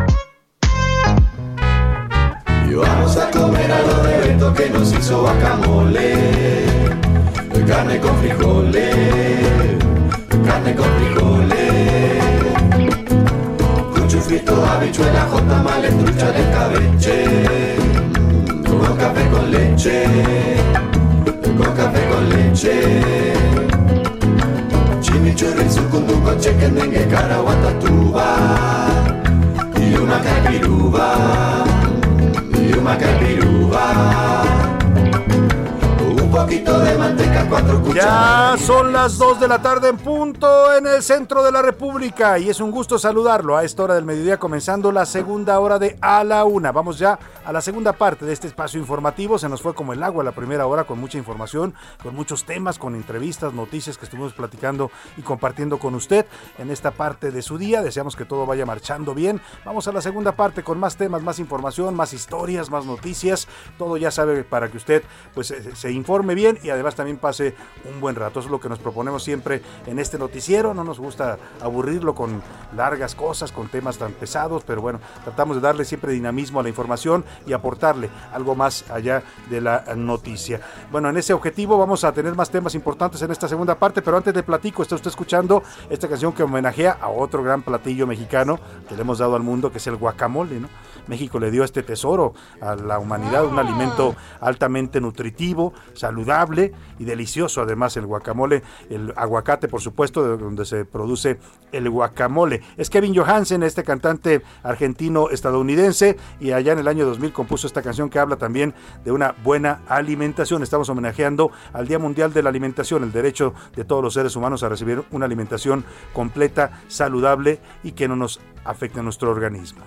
Y vamos a comer a lo de Beto que nos hizo guacamole. Carne con frijoles, carne con frijoles. Con chufrito, habichuela, jota, trucha de cabeche. Con café con leche, con café con leche. Chimichurri, sucunduco, chequendengue, caraguatatuba. Y una capiruba y una capiruba. Un poquito de manteca, cuatro Ya cucharadas. son las 2 de la tarde en punto en el centro de la República y es un gusto saludarlo a esta hora del mediodía comenzando la segunda hora de A la Una. Vamos ya a la segunda parte de este espacio informativo. Se nos fue como el agua la primera hora con mucha información, con muchos temas, con entrevistas, noticias que estuvimos platicando y compartiendo con usted en esta parte de su día. Deseamos que todo vaya marchando bien. Vamos a la segunda parte con más temas, más información, más historias, más noticias. Todo ya sabe para que usted pues se, se bien y además también pase un buen rato. Eso es lo que nos proponemos siempre en este noticiero. No nos gusta aburrirlo con largas cosas, con temas tan pesados, pero bueno, tratamos de darle siempre dinamismo a la información y aportarle algo más allá de la noticia. Bueno, en ese objetivo vamos a tener más temas importantes en esta segunda parte, pero antes de platico, está usted escuchando esta canción que homenajea a otro gran platillo mexicano que le hemos dado al mundo, que es el guacamole, ¿no? México le dio este tesoro a la humanidad, un alimento altamente nutritivo, saludable y delicioso. Además, el guacamole, el aguacate, por supuesto, de donde se produce el guacamole. Es Kevin Johansen, este cantante argentino-estadounidense, y allá en el año 2000 compuso esta canción que habla también de una buena alimentación. Estamos homenajeando al Día Mundial de la Alimentación, el derecho de todos los seres humanos a recibir una alimentación completa, saludable y que no nos afecte a nuestro organismo.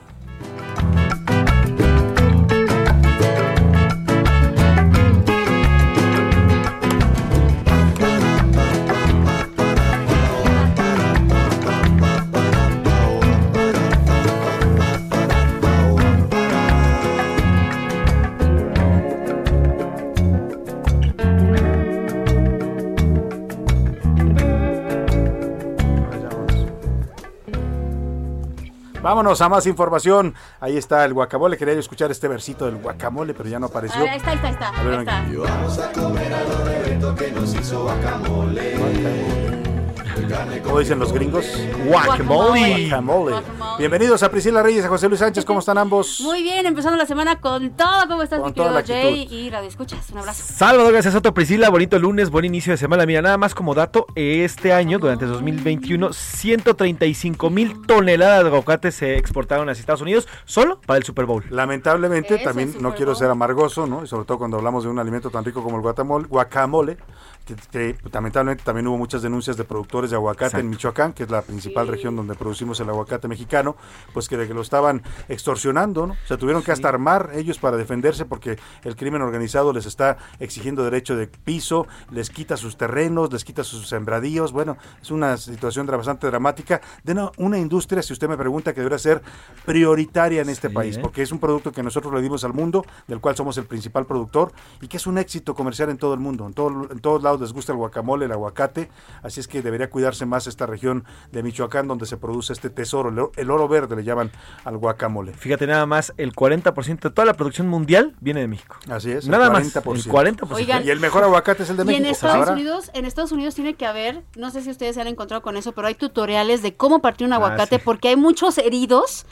Vámonos a más información. Ahí está el guacamole. Quería yo escuchar este versito del guacamole, pero ya no apareció. Ahí está, ahí está, ahí está. A ver, ahí está. Y vamos a comer a lo de Beto que nos hizo guacamole. Carne con ¿Cómo dicen los gringos? Guacamole. Guacamole. Bienvenidos a Priscila Reyes a José Luis Sánchez. ¿Cómo están ambos? Muy bien, empezando la semana con todo. ¿Cómo estás, Con mi querido la Jay? actitud. Y Radio Escuchas. Un abrazo. Salvador gracias Soto Priscila, bonito lunes, buen inicio de semana. Mira, nada más como dato, este año, durante 2021, 135 mil toneladas de aguacate se exportaron hacia Estados Unidos solo para el Super Bowl. Lamentablemente, Eso, también no quiero ser amargoso, ¿no? Y sobre todo cuando hablamos de un alimento tan rico como el guacamole, guacamole que, que lamentablemente también hubo muchas denuncias de productores de aguacate Exacto. en Michoacán, que es la principal región donde producimos el aguacate mexicano, pues que, de que lo estaban extorsionando, ¿no? Se tuvieron que hasta armar ellos para defenderse porque el crimen organizado les está exigiendo derecho de piso, les quita sus terrenos, les quita sus sembradíos. Bueno, es una situación bastante dramática de una, una industria, si usted me pregunta, que debería ser prioritaria en este Sí, país, ¿eh? porque es un producto que nosotros le dimos al mundo, del cual somos el principal productor y que es un éxito comercial en todo el mundo. En, todo, en todos lados les gusta el guacamole, el aguacate, así es que debería cuidarse más esta región de Michoacán donde se produce este tesoro, el, oro- verde le llaman al guacamole. Fíjate nada más, el 40% de toda la producción mundial viene de México. Así es, Nada el más, 40%. el 40%. Oigan, y el mejor aguacate es el de y México. en Estados Ahora, Unidos, en Estados Unidos tiene que haber, no sé si ustedes se han encontrado con eso, pero hay tutoriales de cómo partir un Ah, aguacate sí. porque hay muchos heridos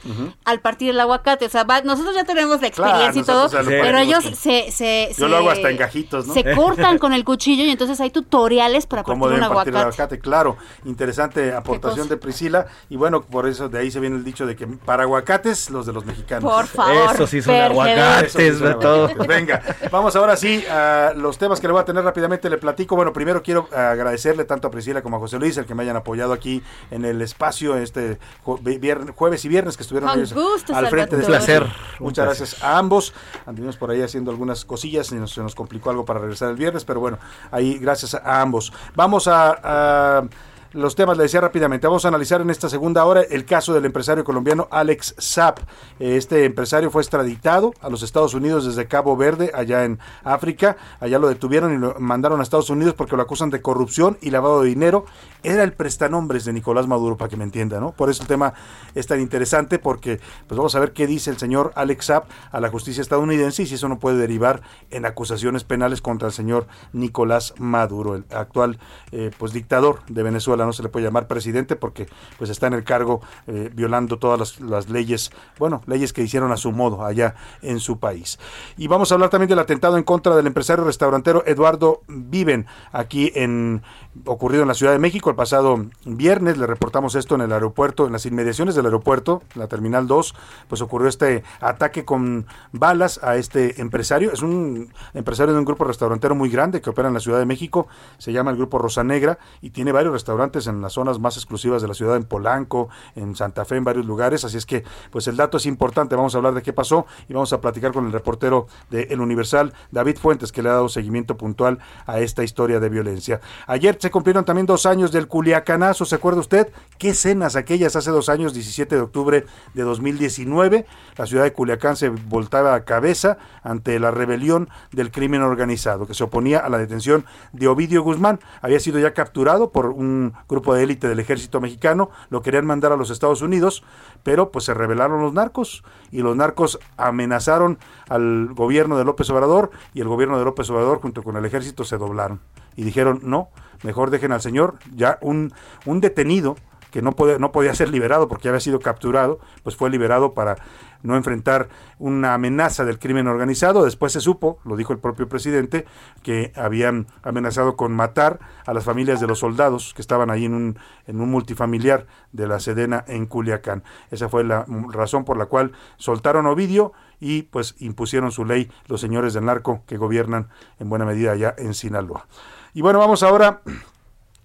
al partir el aguacate. O sea, va- nosotros ya tenemos la Claro, experiencia y todo, pero ellos se, se, Yo se- lo hago hasta en gajitos, ¿no? Se [LAUGHS] cortan con el cuchillo y entonces hay tutoriales para cómo partir un partir el aguacate. aguacate, claro. Interesante aportación de Priscila. Y bueno, por eso de ahí se viene el dicho de que para aguacates, los de los mexicanos. Por favor, Eso sí son aguacates, sí son aguacates. Venga, vamos ahora sí a los temas que le voy a tener rápidamente. Le platico. Bueno, primero quiero agradecerle tanto a Priscila como a José Luis, el que me hayan apoyado aquí en el espacio este ju- vier- jueves y viernes que estuvieron ellos gusto, al frente de este Un placer, Muchas gracias a ambos. Anduvimos por ahí haciendo algunas cosillas y nos- se nos complicó algo para regresar el viernes, pero bueno, ahí gracias a ambos. Vamos a, los temas, le decía rápidamente, vamos a analizar en esta segunda hora el caso del empresario colombiano Alex Zapp. Este empresario fue extraditado a los Estados Unidos desde Cabo Verde, allá en África. Allá lo detuvieron y lo mandaron a Estados Unidos porque lo acusan de corrupción y lavado de dinero. Era el prestanombres de Nicolás Maduro, para que me entienda, ¿no? Por eso el tema es tan interesante porque pues vamos a ver qué dice el señor Alex Zapp a la justicia estadounidense y si eso no puede derivar en acusaciones penales contra el señor Nicolás Maduro, el actual eh, pues dictador de Venezuela. No se le puede llamar presidente porque pues está en el cargo eh, violando todas las, las leyes, bueno, leyes que hicieron a su modo allá en su país. Y vamos a hablar también del atentado en contra del empresario restaurantero Eduardo Viven aquí en ocurrido en la Ciudad de México el pasado viernes. Le reportamos esto en el aeropuerto, en las inmediaciones del aeropuerto, la Terminal 2, pues ocurrió este ataque con balas a este empresario. Es un empresario de un grupo restaurantero muy grande que opera en la Ciudad de México. Se llama el Grupo Rosa Negra y tiene varios restaurantes en las zonas más exclusivas de la ciudad, en Polanco, en Santa Fe, en varios lugares. Así es que, pues el dato es importante. Vamos a hablar de qué pasó y vamos a platicar con el reportero de El Universal, David Fuentes, que le ha dado seguimiento puntual a esta historia de violencia. Ayer se cumplieron también dos años del Culiacanazo, ¿se acuerda usted? ¿Qué escenas aquellas hace dos años, 17 de octubre de 2019? La ciudad de Culiacán se voltaba a cabeza ante la rebelión del crimen organizado, que se oponía a la detención de Ovidio Guzmán. Había sido ya capturado por un grupo de élite del ejército mexicano, lo querían mandar a los Estados Unidos, pero pues se rebelaron los narcos y los narcos amenazaron al gobierno de López Obrador y el gobierno de López Obrador junto con el ejército se doblaron y dijeron no, mejor dejen al señor, ya un, un detenido que no, puede, no podía ser liberado porque había sido capturado, pues fue liberado para no enfrentar una amenaza del crimen organizado. Después se supo, lo dijo el propio presidente, que habían amenazado con matar a las familias de los soldados que estaban ahí en un, en un multifamiliar de la Sedena en Culiacán. Esa fue la razón por la cual soltaron a Ovidio y pues impusieron su ley los señores del narco que gobiernan en buena medida allá en Sinaloa. Y bueno, vamos ahora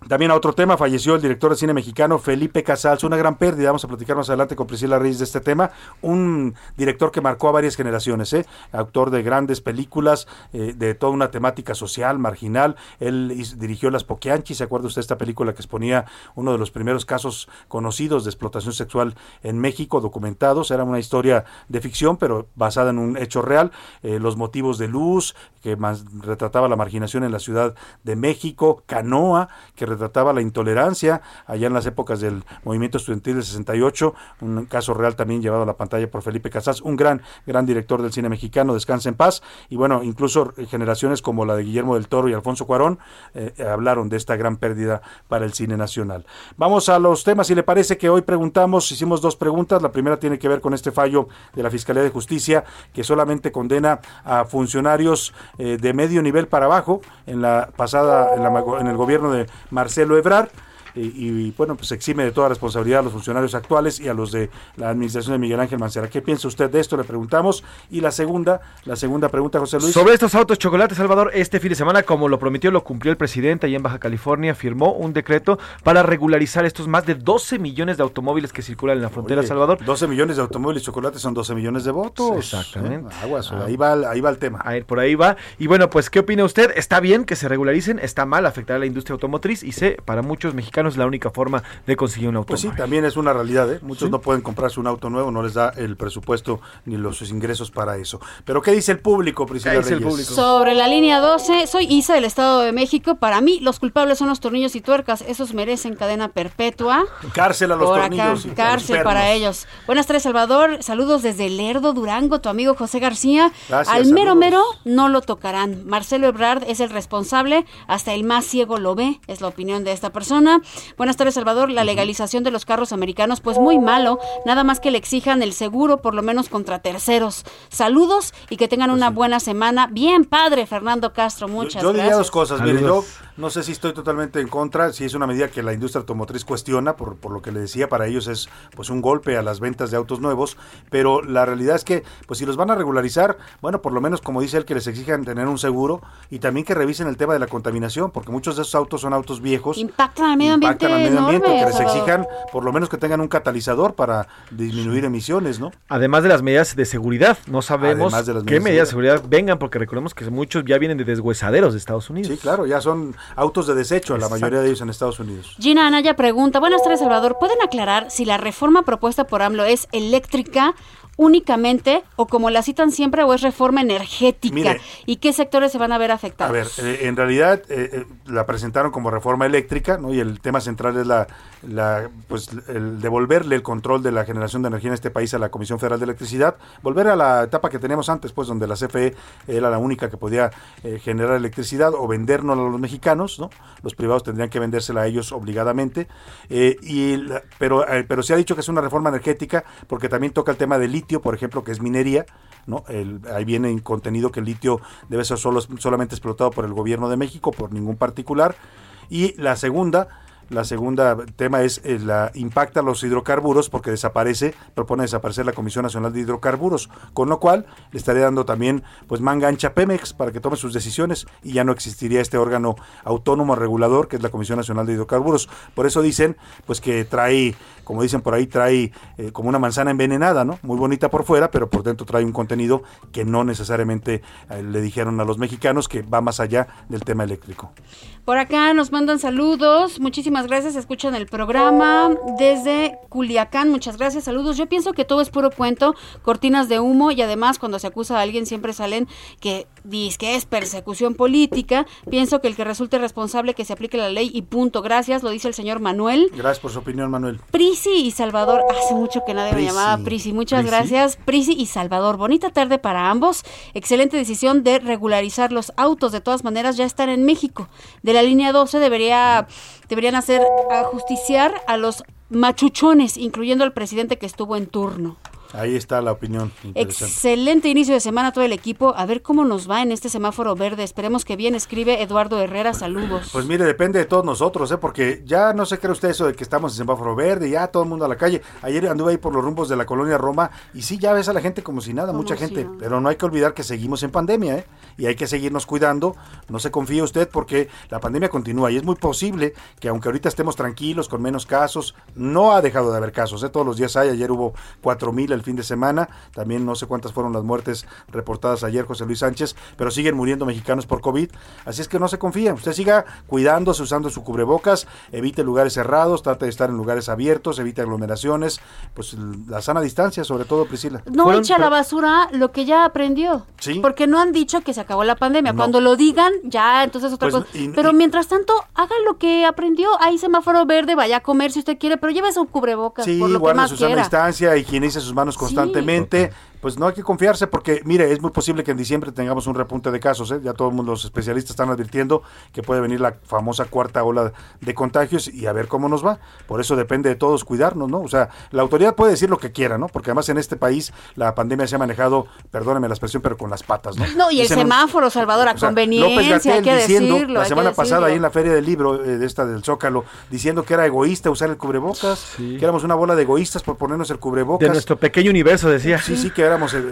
también a otro tema, falleció el director de cine mexicano Felipe Casals, una gran pérdida, vamos a platicar más adelante con Priscila Reyes de este tema, un director que marcó a varias generaciones, ¿eh? autor de grandes películas, eh, de toda una temática social, marginal, él dirigió Las Poquianchi, ¿se acuerda usted de esta película que exponía uno de los primeros casos conocidos de explotación sexual en México, documentados, era una historia de ficción, pero basada en un hecho real, eh, Los motivos de luz, que más retrataba la marginación en la Ciudad de México, Canoa, que retrataba la intolerancia allá en las épocas del movimiento estudiantil del 68, un caso real también llevado a la pantalla por Felipe Casas, un gran, gran director del cine mexicano, descansa en paz, y bueno, incluso generaciones como la de Guillermo del Toro y Alfonso Cuarón eh, hablaron de esta gran pérdida para el cine nacional. Vamos a los temas, si le parece que hoy preguntamos, hicimos dos preguntas, la primera tiene que ver con este fallo de la Fiscalía de Justicia, que solamente condena a funcionarios eh, de medio nivel para abajo, en la pasada, en, la, en el gobierno de Marcelo Ebrard. Y, y, bueno, pues exime de toda responsabilidad a los funcionarios actuales y a los de la administración de Miguel Ángel Mancera. ¿Qué piensa usted de esto? Le preguntamos. Y la segunda, la segunda pregunta, José Luis. Sobre estos autos chocolate, Salvador, este fin de semana, como lo prometió, lo cumplió el presidente ahí en Baja California, firmó un decreto para regularizar estos más de 12 millones de automóviles que circulan en la frontera, Oye, Salvador. 12 millones de automóviles chocolate son 12 millones de votos. Exactamente. Eh, Aguas, Ah. ahí, va, ahí va el tema. A ver, por ahí va. Y bueno, pues, ¿qué opina usted? ¿Está bien que se regularicen? ¿Está mal afectar a la industria automotriz? Y sé, para muchos mexicanos es la única forma de conseguir un Pues sí, también es una realidad, ¿eh? Muchos Sí. no pueden comprarse un auto nuevo, no les da el presupuesto ni los ingresos para eso. Pero ¿qué dice el público, Priscila ¿Qué dice el público? Sobre la línea 12, soy Isa del Estado de México. Para mí, los culpables son los tornillos y tuercas. Esos merecen cadena perpetua. Cárcel a los Por acá, tornillos. y a los cárcel para ellos. Buenas tardes, Salvador. Saludos desde Lerdo, Durango, tu amigo José García. Gracias, Al mero saludos. mero no lo tocarán. Marcelo Ebrard es el responsable, hasta el más ciego lo ve, es la opinión de esta persona. Buenas tardes, Salvador. La legalización de los carros americanos, pues muy malo. Nada más que le exijan el seguro, por lo menos contra terceros. Saludos y que tengan una buena semana. Bien, padre, Fernando Castro. Muchas Yo diría gracias. dos cosas. Mire, yo no sé si estoy totalmente en contra, si es una medida que la industria automotriz cuestiona, por, por lo que le decía, para ellos es pues un golpe a las ventas de autos nuevos, pero la realidad es que, pues si los van a regularizar, bueno, por lo menos como dice él, que les exijan tener un seguro y también que revisen el tema de la contaminación, porque muchos de esos autos son autos viejos. Impactan al medio ambiente. impactan al medio ambiente, enorme, que les Salvador. exijan por lo menos que tengan un catalizador para disminuir emisiones, ¿no? Además de las medidas de seguridad, no sabemos de las qué medidas de medidas seguridad vengan, porque recordemos que muchos ya vienen de deshuesaderos de Estados Unidos. Sí, claro, ya son autos de desecho, la Exacto. mayoría de ellos en Estados Unidos. Gina Anaya pregunta, buenas tardes Salvador, ¿pueden aclarar si la reforma propuesta por AMLO es eléctrica únicamente o como la citan siempre o es reforma energética? Mire. ¿Y qué sectores se van a ver afectados? A ver, eh, en realidad eh, eh, la presentaron como reforma eléctrica, ¿no? Y el tema central es la, la, pues, el devolverle el control de la generación de energía en este país a la Comisión Federal de Electricidad, volver a la etapa que teníamos antes, pues, donde la CFE era la única que podía eh, generar electricidad o vendernos a los mexicanos, ¿no? Los privados tendrían que vendérsela a ellos obligadamente, y la- pero, pero se ha dicho que es una reforma energética porque también toca el tema del litio, por ejemplo, que es minería, ¿no? Ahí viene en contenido que el litio debe ser solo, solamente explotado por el gobierno de México, por ningún particular. Y la segunda, la segunda tema es eh, la impacta los hidrocarburos porque desaparece, propone desaparecer la Comisión Nacional de Hidrocarburos, con lo cual le estaría dando también pues manga ancha a Pemex para que tome sus decisiones y ya no existiría este órgano autónomo regulador que es la Comisión Nacional de Hidrocarburos. Por eso dicen pues que trae, como dicen por ahí, trae eh, como una manzana envenenada, ¿no? Muy bonita por fuera, pero por dentro trae un contenido que no necesariamente eh, le dijeron a los mexicanos que va más allá del tema eléctrico. Por acá nos mandan saludos, muchísimas gracias, escuchan el programa desde Culiacán, muchas gracias, saludos. Yo pienso que todo es puro cuento, cortinas de humo y además cuando se acusa a alguien siempre salen que dice que es persecución política. Pienso que el que resulte responsable que se aplique la ley y punto. Gracias, lo dice el señor Manuel. Gracias por su opinión, Manuel. Prisi y Salvador, hace mucho que nadie Prisi. me llamaba Prisi, muchas Prisi. gracias. Prisi y Salvador, bonita tarde para ambos. Excelente decisión de regularizar los autos, de todas maneras ya están en México. De la línea 12 debería, deberían hacer ajusticiar a los machuchones, incluyendo al presidente que estuvo en turno. Ahí está la opinión. Excelente inicio de semana a todo el equipo. A ver cómo nos va en este semáforo verde. Esperemos que bien. Escribe Eduardo Herrera. Saludos. Pues mire, depende de todos nosotros, ¿eh? porque ya no se cree usted eso de que estamos en semáforo verde, ya todo el mundo a la calle. Ayer anduve ahí por los rumbos de la colonia Roma y sí, ya ves a la gente como si nada, Como mucha si gente. Pero no hay que olvidar que seguimos en pandemia, ¿eh? Y hay que seguirnos cuidando. No se confíe usted porque la pandemia continúa y es muy posible que aunque ahorita estemos tranquilos, con menos casos, no ha dejado de haber casos, ¿eh? Todos los días hay. Ayer hubo 4.000 el fin de semana. También no sé cuántas fueron las muertes reportadas ayer, José Luis Sánchez, pero siguen muriendo mexicanos por COVID. Así es que no se confíe. Usted siga cuidándose, usando su cubrebocas, evite lugares cerrados, trate de estar en lugares abiertos, evite aglomeraciones, pues la sana distancia, sobre todo, Priscila. No Fueron- echa a la basura lo que ya aprendió. Sí. Porque no han dicho que se acabó la pandemia. No. Cuando lo digan, ya, entonces otra Pues, cosa. y- pero y- mientras tanto, haga lo que aprendió. Hay semáforo verde, vaya a comer si usted quiere, pero lleve su cubrebocas Sí, por lo que guarde más su sana quiera. distancia, higienice sus manos constantemente, pues no hay que confiarse porque, mire, es muy posible que en diciembre tengamos un repunte de casos. ¿eh? Ya todos los especialistas están advirtiendo que puede venir la famosa cuarta ola de contagios y a ver cómo nos va. Por eso depende de todos cuidarnos, ¿no? O sea, la autoridad puede decir lo que quiera, ¿no? Porque además en este país la pandemia se ha manejado, perdóneme la expresión, pero con las patas, ¿no? No, y el Dicen, semáforo, Salvador, a o sea, conveniencia, López hay Gatell que diciendo, decirlo. la semana pasada ahí en la feria del libro eh, de esta del Zócalo, diciendo que era egoísta usar el cubrebocas, que éramos una bola de egoístas por ponernos el cubrebocas. De nuestro pequeño universo, decía. Sí, sí, que éramos eh,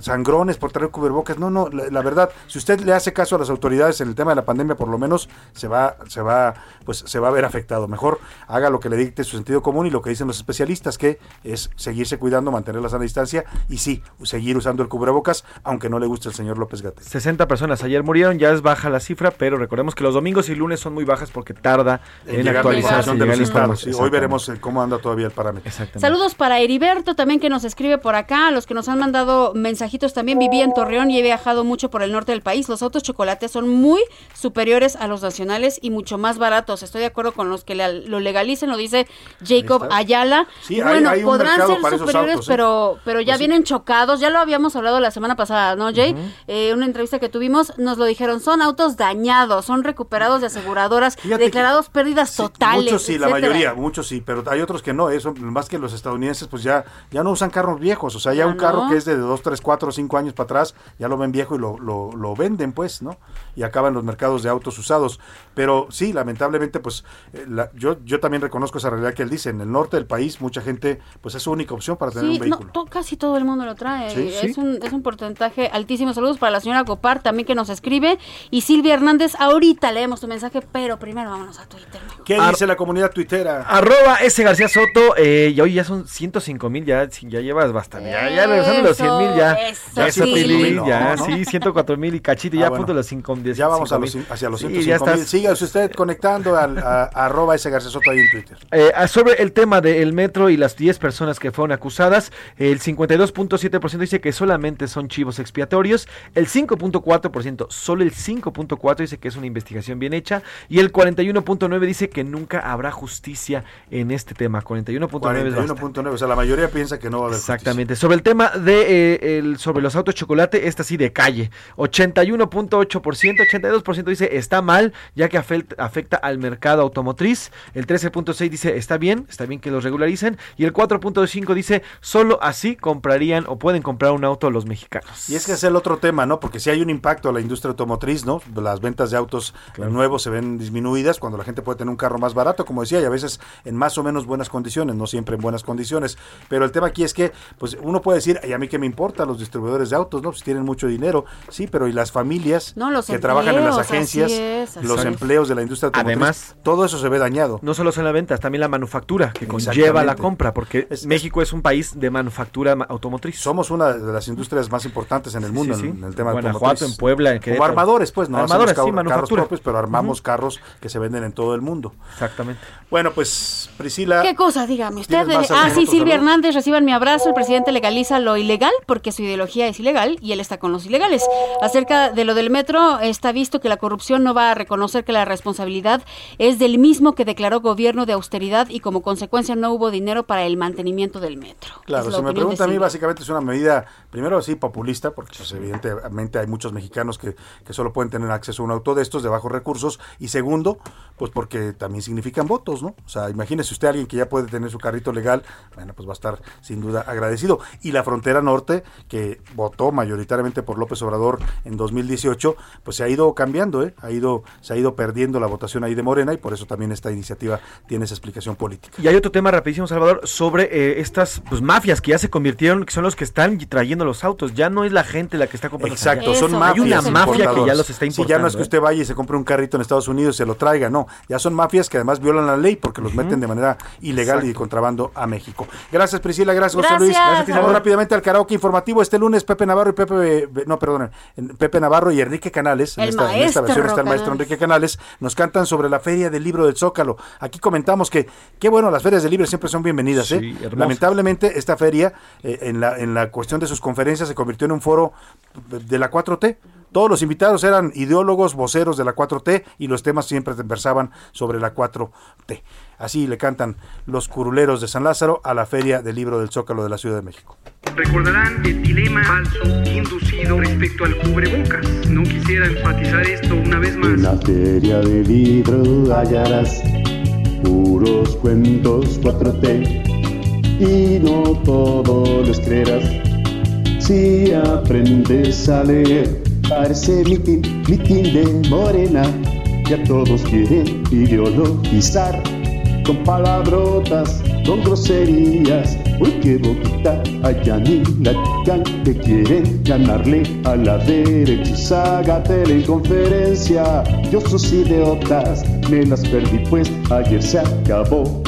sangrones por traer cubrebocas. No, no, la, la verdad, si usted le hace caso a las autoridades en el tema de la pandemia, por lo menos se va, se va, pues se va a ver afectado. Mejor haga lo que le dicte su sentido común y lo que dicen los especialistas, que es seguirse cuidando, mantener la sana distancia y sí, seguir usando el cubrebocas, aunque no le guste el señor López Gatel. 60 personas ayer murieron, ya es baja la cifra, pero recordemos que los domingos y lunes son muy bajas porque tarda en, la y de los. Sí, hoy veremos eh, cómo anda todavía el parámetro. Saludos para Heriberto también que nos escribe por acá, a los que nos han mandado mensajitos también. Vivía en Torreón y he viajado mucho por el norte del país. Los autos chocolates son muy superiores a los nacionales y mucho más baratos. Estoy de acuerdo con los que le- lo legalicen, lo dice Jacob. Ayala. Sí, hay- bueno, hay un podrán ser superiores, autos, ¿eh? pero, pero ya Pues sí. vienen chocados. Ya lo habíamos hablado la semana pasada, ¿no, Jay? Eh, una entrevista que tuvimos, nos lo dijeron, son autos dañados, son recuperados de aseguradoras, Fíjate que- declarados pérdidas totales. Muchos sí, la mayoría, muchos sí, pero hay otros que no, eso más que los estadounidenses pues ya ya no usan carros viejos, o sea, ya Ya un carro no. Que es de 2, 3, 4, 5 años para atrás, ya lo ven viejo y lo, lo, lo venden pues, ¿no? Y acaban los mercados de autos usados, pero sí, lamentablemente pues eh, la- yo yo también reconozco esa realidad que él dice, en el norte del país mucha gente pues es su única opción para tener Sí, un no, vehículo. to- casi todo el mundo lo trae. Sí, es, sí. Un, es un porcentaje altísimo. Saludos para la señora Gopar también que nos escribe. Y Silvia Hernández, ahorita leemos tu mensaje, pero primero vámonos a Twitter. ¿Qué Ar- dice la comunidad tuitera? Arroba S. García Soto, eh, y hoy ya son 105 mil, ya, ya llevas bastante. Ya, ya regresando los 100 mil, ya. Eso, ya eso, 100 sí. mil, No, ya, no. sí, 104 mil y cachito, Ah, ya a bueno. punto de los 5 Ya vamos a los, hacia los Sí, 105 ya mil. Sígase usted conectando al a- a arroba ese García Soto ahí en Twitter. Eh, sobre el tema del metro y las 10 personas que fueron acusadas, el 52.7% dice que solamente son chivos expiatorios, el 5.4%, solo el 5.4% dice que es una investigación bien hecha y el 41.9% dice que nunca habrá justicia en este tema. 41.9% es bastante. 41.9, o sea, la mayoría piensa que no va a haber Exactamente. Sobre el tema de eh, el, sobre los autos chocolate, esta sí de calle. 81.8%, 82% dice está mal, ya que afecta, al mercado automotriz. El 13.6 dice está bien, está bien que los regularicen. Y el 4.5 dice solo así comprarían o pueden comprar un auto los mexicanos. Y es que es el otro tema, ¿no? Porque si hay un impacto a la industria automotriz, ¿no? Las ventas de autos nuevos se ven disminuidas cuando la gente puede tener un carro más barato, como decía, y a veces en más o menos buenas condiciones, no siempre en buenas condiciones. Pero el tema aquí es que, pues uno puede decir, y a mí que me importa los distribuidores de autos, ¿no? Pues tienen mucho dinero, sí, pero y las familias No, los que trabajan en las agencias, así es, así los es. empleos de la industria automotriz, Además, todo eso se ve dañado. No solo son las ventas, también la manufactura que conlleva la compra, porque México es un país de manufactura ma- automotriz. Somos una de las industrias más importantes en el mundo Sí, sí. en, en el tema Guanajuato, automotriz. en Puebla, en Como Querétaro. armadores, pues, no Armadores, sí, manufactura. propios, pero armamos carros que se venden en todo el mundo. Exactamente. Bueno, pues Priscila. ¿Qué cosa? Dígame usted. ¿Tienes más Ah, sí, Silvia? Hernández, reciban mi abrazo. El presidente legaliza lo ilegal porque su ideología es ilegal y él está con los ilegales. Acerca de lo del metro, está visto que la corrupción no va a reconocer que la responsabilidad es del mismo que declaró gobierno de austeridad y como consecuencia no hubo dinero para el mantenimiento del metro. Claro, si me pregunta a mí, básicamente es una medida, primero sí, populista, porque pues, evidentemente hay muchos mexicanos que, que solo pueden tener acceso a un auto de estos de bajos recursos, y segundo, pues porque también significan votos, ¿no? O sea, imagínese usted a alguien que ya puede tener su carrito legal, bueno, pues va a estar sin duda agradecido. Y la frontera norte, que votó mayoritariamente por López Obrador en 2018, pues se ha ido cambiando, ¿eh? Ha ido, se ha ido perdiendo la votación ahí de Morena, y por eso también esta iniciativa tiene esa explicación política. Y hay otro tema rapidísimo, Salvador, sobre eh, estas pues, mafias que ya se convirtieron, que son los que están trayendo los autos. Ya no es la gente la que está comprando. Exacto, son mafias. Hay una mafia que ya los está Sí, importando. ya no es que ¿eh? usted vaya y se compre un carrito en Estados Unidos y se lo traiga, no. Ya son mafias que además violan la ley porque los meten de manera ilegal y de contrabando a México. Gracias Priscila, gracias José. Luis. Gracias, Vamos rápidamente al karaoke informativo. Este lunes Pepe Navarro y Pepe, no, perdón, Pepe Navarro y Enrique Canales, en El esta, en esta versión maestro está el maestro. Enrique Canales, nos cantan sobre la Feria del Libro del Zócalo. Aquí comentamos que, qué bueno, las ferias del libro siempre son bienvenidas. ¿eh? hermosas. Lamentablemente, esta feria, eh, en, la, en la cuestión de sus conferencias, se convirtió en un foro de la 4T. Todos los invitados eran ideólogos, voceros de la 4T y los temas siempre versaban sobre la 4T. Así le cantan los curuleros de San Lázaro a la Feria del Libro del Zócalo de la Ciudad de México. Recordarán el dilema falso inducido respecto al cubrebocas. No quisiera enfatizar esto una vez más. En la feria de libro hallarás puros cuentos 4T y no todo les creerás. Si aprendes a leer, parece mitin, mitin de morena, que a todos quieren ideologizar con palabrotas, con groserías. Uy, qué boquita, allá ni la chican que quieren ganarle a la derecha. Y saga teleconferencia, yo sus idiotas me las perdí, pues ayer se acabó.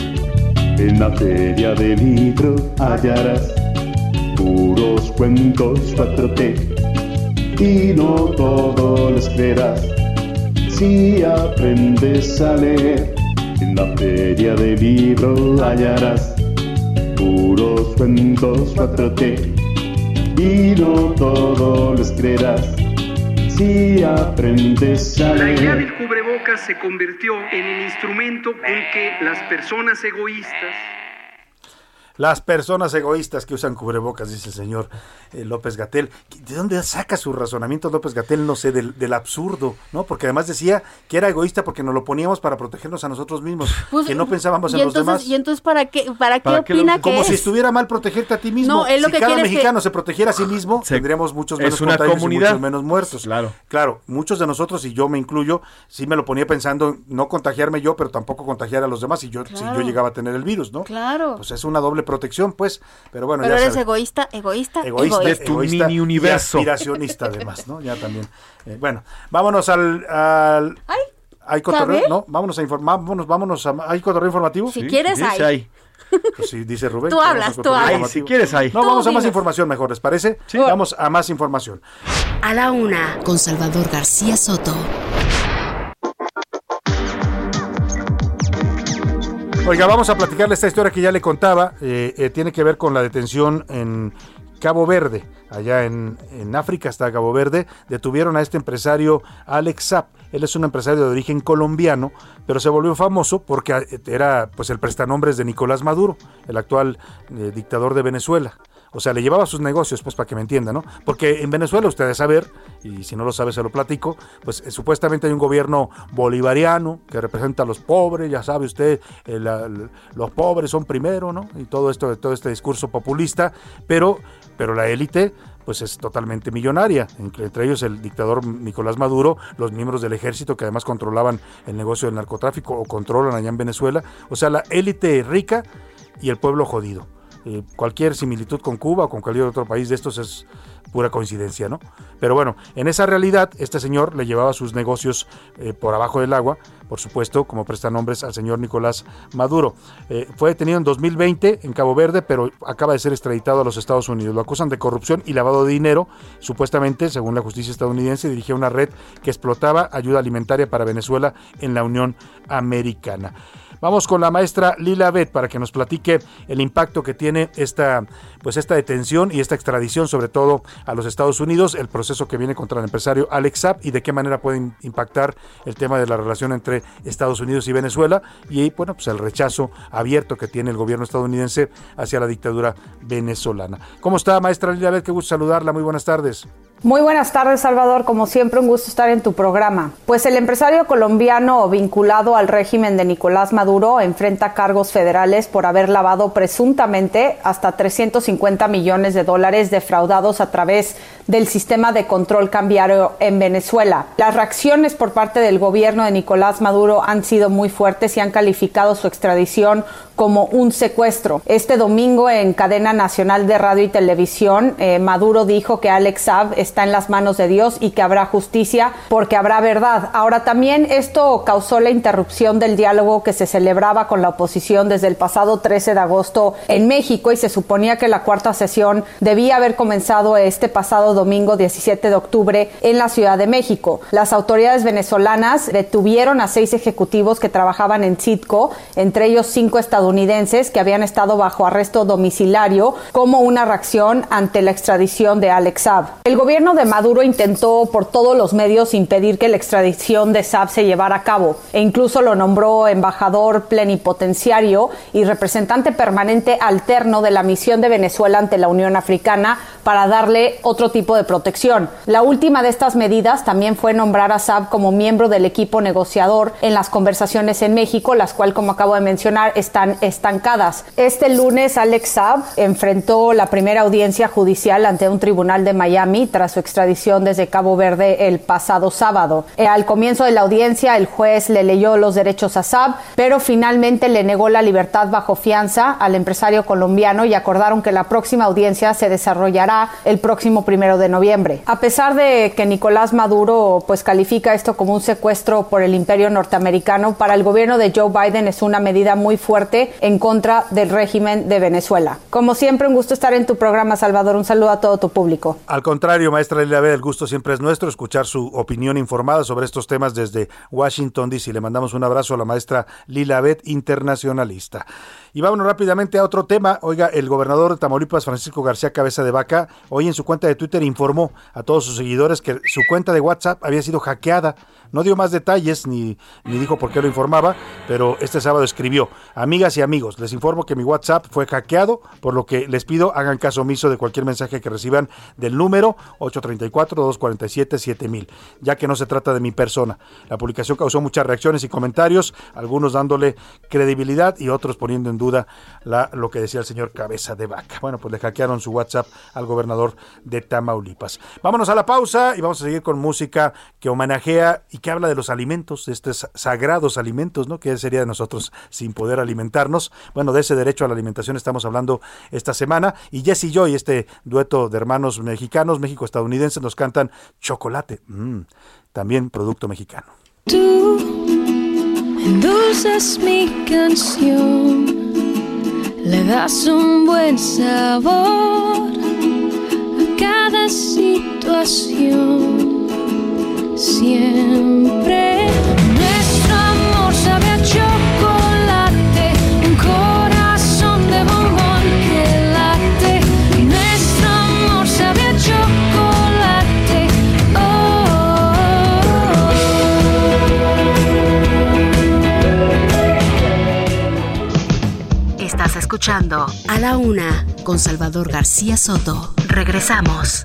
En la feria del libro hallarás puros cuentos 4T y no todo les creerás si aprendes a leer. En la feria del libro hallarás puros cuentos 4T y no todo les creerás si aprendes a La idea leer. del cubrebocas se convirtió en el instrumento con que las personas egoístas Las personas egoístas que usan cubrebocas, dice el señor eh, López Gatel. ¿De dónde saca su razonamiento López Gatel? No sé, del, del absurdo, ¿no? Porque además decía que era egoísta porque nos lo poníamos para protegernos a nosotros mismos, Pues, que no pensábamos y en los entonces, demás. ¿Y entonces para qué, para qué ¿Para qué opina que Como es? si estuviera mal protegerte a ti mismo. No, él lo si que cada que- mexicano se protegiera a sí mismo, tendríamos muchos menos contagios y muchos menos muertos. Claro. Claro, muchos de nosotros, y yo me incluyo, sí me lo ponía pensando en no contagiarme yo, pero tampoco contagiar a los demás si yo, si yo llegaba a tener el virus, ¿no? Claro. Pues es una doble protección, pues. Pero bueno, Pero ya eres sabe. egoísta, egoísta, egoísta, egoísta. tu egoísta mini universo. y aspiracionista además, ¿no? Ya también. Eh, bueno, vámonos al, al Ay, ¿Hay cotorreo? ¿sabe? No, vámonos a informar, vámonos, vámonos a ¿hay cotorreo informativo? Si quieres, hay. ahí. Pues sí, dice Rubén. Tú hablas, tú hablas. Ay, si quieres ahí. No, Tú vamos a más información mejor, ¿les parece? Vamos a más información. A la una, con Salvador García Soto. Oiga, vamos a platicarle esta historia que ya le contaba. eh, eh, tiene que ver con la detención en Cabo Verde, allá en, en África, hasta Cabo Verde. Detuvieron a este empresario Alex Zapp. Él es un empresario de origen colombiano, pero se volvió famoso porque eh, era pues el prestanombres de Nicolás Maduro, el actual eh, dictador de Venezuela. O sea, le llevaba sus negocios, pues para que me entienda, ¿no? Porque en Venezuela, ustedes saber, y si no lo sabe se lo platico, pues eh, supuestamente hay un gobierno bolivariano que representa a los pobres, ya sabe usted, eh, la- los pobres son primero, ¿no? Y todo esto, todo este discurso populista, pero, pero la élite pues es totalmente millonaria, entre ellos el dictador Nicolás Maduro, los miembros del ejército que además controlaban el negocio del narcotráfico o controlan allá en Venezuela, o sea, la élite rica y el pueblo jodido. Eh, cualquier similitud con Cuba o con cualquier otro país de estos es pura coincidencia, ¿no? Pero bueno, en esa realidad, este señor le llevaba sus negocios eh, por abajo del agua, por supuesto, como prestanombres al señor Nicolás Maduro. Eh, fue detenido en 2020 en Cabo Verde, pero acaba de ser extraditado a los Estados Unidos. Lo acusan de corrupción y lavado de dinero. Supuestamente, según la justicia estadounidense, dirigía una red que explotaba ayuda alimentaria para Venezuela en la Unión Americana. Vamos con la maestra Lila Bet para que nos platique el impacto que tiene esta, pues esta detención y esta extradición, sobre todo a los Estados Unidos, el proceso que viene contra el empresario Alex Zapp y de qué manera puede im- impactar el tema de la relación entre Estados Unidos y Venezuela y bueno, pues el rechazo abierto que tiene el gobierno estadounidense hacia la dictadura venezolana. ¿Cómo está, maestra Lila Bet? Qué gusto saludarla. Muy buenas tardes. Muy buenas tardes, Salvador. Como siempre, un gusto estar en tu programa. Pues el empresario colombiano vinculado al régimen de Nicolás Maduro enfrenta cargos federales por haber lavado presuntamente hasta 350 millones de dólares defraudados a través del sistema de control cambiario en Venezuela. Las reacciones por parte del gobierno de Nicolás Maduro han sido muy fuertes y han calificado su extradición como un secuestro. Este domingo en cadena nacional de radio y televisión, eh, Maduro dijo que Alex Saab está en las manos de Dios y que habrá justicia porque habrá verdad. Ahora también esto causó la interrupción del diálogo que se celebraba con la oposición desde el pasado 13 de agosto en México y se suponía que la cuarta sesión debía haber comenzado este pasado domingo 17 de octubre en la Ciudad de México. Las autoridades venezolanas detuvieron a seis ejecutivos que trabajaban en Citco, entre ellos cinco estadounidenses que habían estado bajo arresto domiciliario como una reacción ante la extradición de Alex Saab. El gobierno de Maduro intentó por todos los medios impedir que la extradición de Saab se llevara a cabo e incluso lo nombró embajador plenipotenciario y representante permanente alterno de la misión de Venezuela ante la Unión Africana para darle otro tipo de protección. La última de estas medidas también fue nombrar a Saab como miembro del equipo negociador en las conversaciones en México, las cuales, como acabo de mencionar, están estancadas. Este lunes, Alex Saab enfrentó la primera audiencia judicial ante un tribunal de Miami tras su extradición desde Cabo Verde el pasado sábado. Eh, al comienzo de la audiencia, el juez le leyó los derechos a Saab, pero finalmente le negó la libertad bajo fianza al empresario colombiano y acordaron que la próxima audiencia se desarrollará el próximo primero de noviembre. A pesar de que Nicolás Maduro pues califica esto como un secuestro por el imperio norteamericano, para el gobierno de Joe Biden es una medida muy fuerte en contra del régimen de Venezuela. Como siempre, un gusto estar en tu programa, Salvador. Un saludo a todo tu público. Al contrario, maestra Elizabeth, el gusto siempre es nuestro escuchar su opinión informada sobre estos temas desde Washington, D.C. Le mandamos un abrazo a la maestra Lila Bet, internacionalista. Y vámonos rápidamente a otro tema. Oiga, el gobernador de Tamaulipas, Francisco García Cabeza de Vaca, hoy en su cuenta de Twitter informó a todos sus seguidores que su cuenta de WhatsApp había sido hackeada. No dio más detalles ni, ni dijo por qué lo informaba, pero este sábado escribió, amigas y amigos, les informo que mi WhatsApp fue hackeado, por lo que les pido hagan caso omiso de cualquier mensaje que reciban del número 834-247-7000, ya que no se trata de mi persona. La publicación causó muchas reacciones y comentarios, algunos dándole credibilidad y otros poniendo en duda la, lo que decía el señor Cabeza de Vaca. Bueno, pues le hackearon su WhatsApp al gobernador de Tamaulipas. Vámonos a la pausa y vamos a seguir con música que homenajea que habla de los alimentos, de estos sagrados alimentos, ¿no? ¿Qué sería de nosotros sin poder alimentarnos? Bueno, de ese derecho a la alimentación estamos hablando esta semana y Jesse Joy, este dueto de hermanos mexicanos, México-estadounidenses, nos cantan Chocolate, mm, también producto mexicano. Tú endulzas mi canción le das un buen sabor a cada situación. Escuchando A la Una con Salvador García Soto. Regresamos.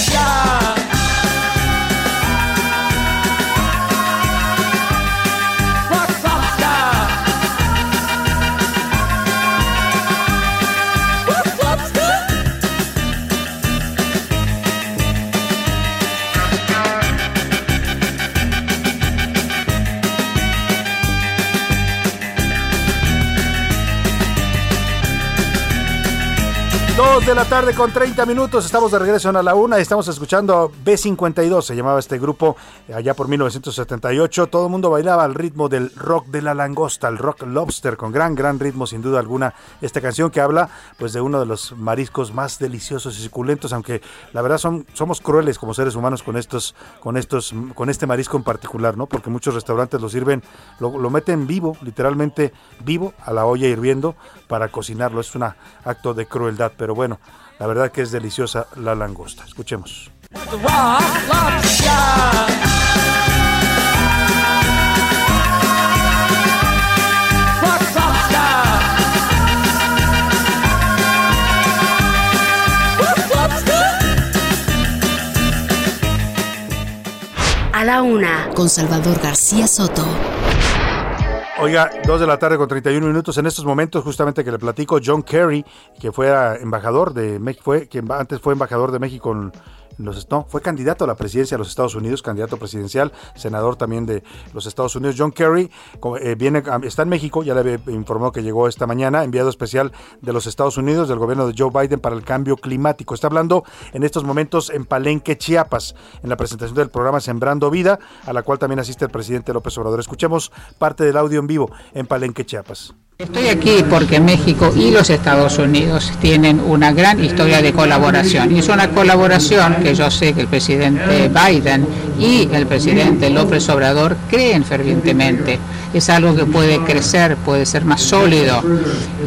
Dos de la tarde con 30 minutos, estamos de regreso en a la una y estamos escuchando B52, se llamaba este grupo allá por 1978. Todo el mundo bailaba al ritmo del rock de la langosta, el rock lobster, con gran, gran ritmo sin duda alguna. Esta canción que habla pues de uno de los mariscos más deliciosos y suculentos, aunque la verdad son, somos crueles como seres humanos con estos, con estos, con este marisco en particular, ¿no? Porque muchos restaurantes lo sirven, lo, lo meten vivo, literalmente vivo, a la olla hirviendo para cocinarlo. Es un acto de crueldad, pero bueno, la verdad que es deliciosa la langosta. Escuchemos. A la Una con Salvador García Soto. Oiga, dos de la tarde con 31 minutos. En estos momentos, justamente que le platico, John Kerry, que fue embajador de México, fue, que antes fue embajador de México en fue candidato a la presidencia de los Estados Unidos, candidato presidencial, senador también de los Estados Unidos. John Kerry eh, viene, está en México, ya le informó que llegó esta mañana, enviado especial de los Estados Unidos, del gobierno de Joe Biden para el cambio climático. Está hablando en estos momentos en Palenque, Chiapas, en la presentación del programa Sembrando Vida, a la cual también asiste el presidente López Obrador. Escuchemos parte del audio en vivo en Palenque, Chiapas. Estoy aquí porque México y los Estados Unidos tienen una gran historia de colaboración y es una colaboración que yo sé que el presidente Biden y el presidente López Obrador creen fervientemente. Es algo que puede crecer, puede ser más sólido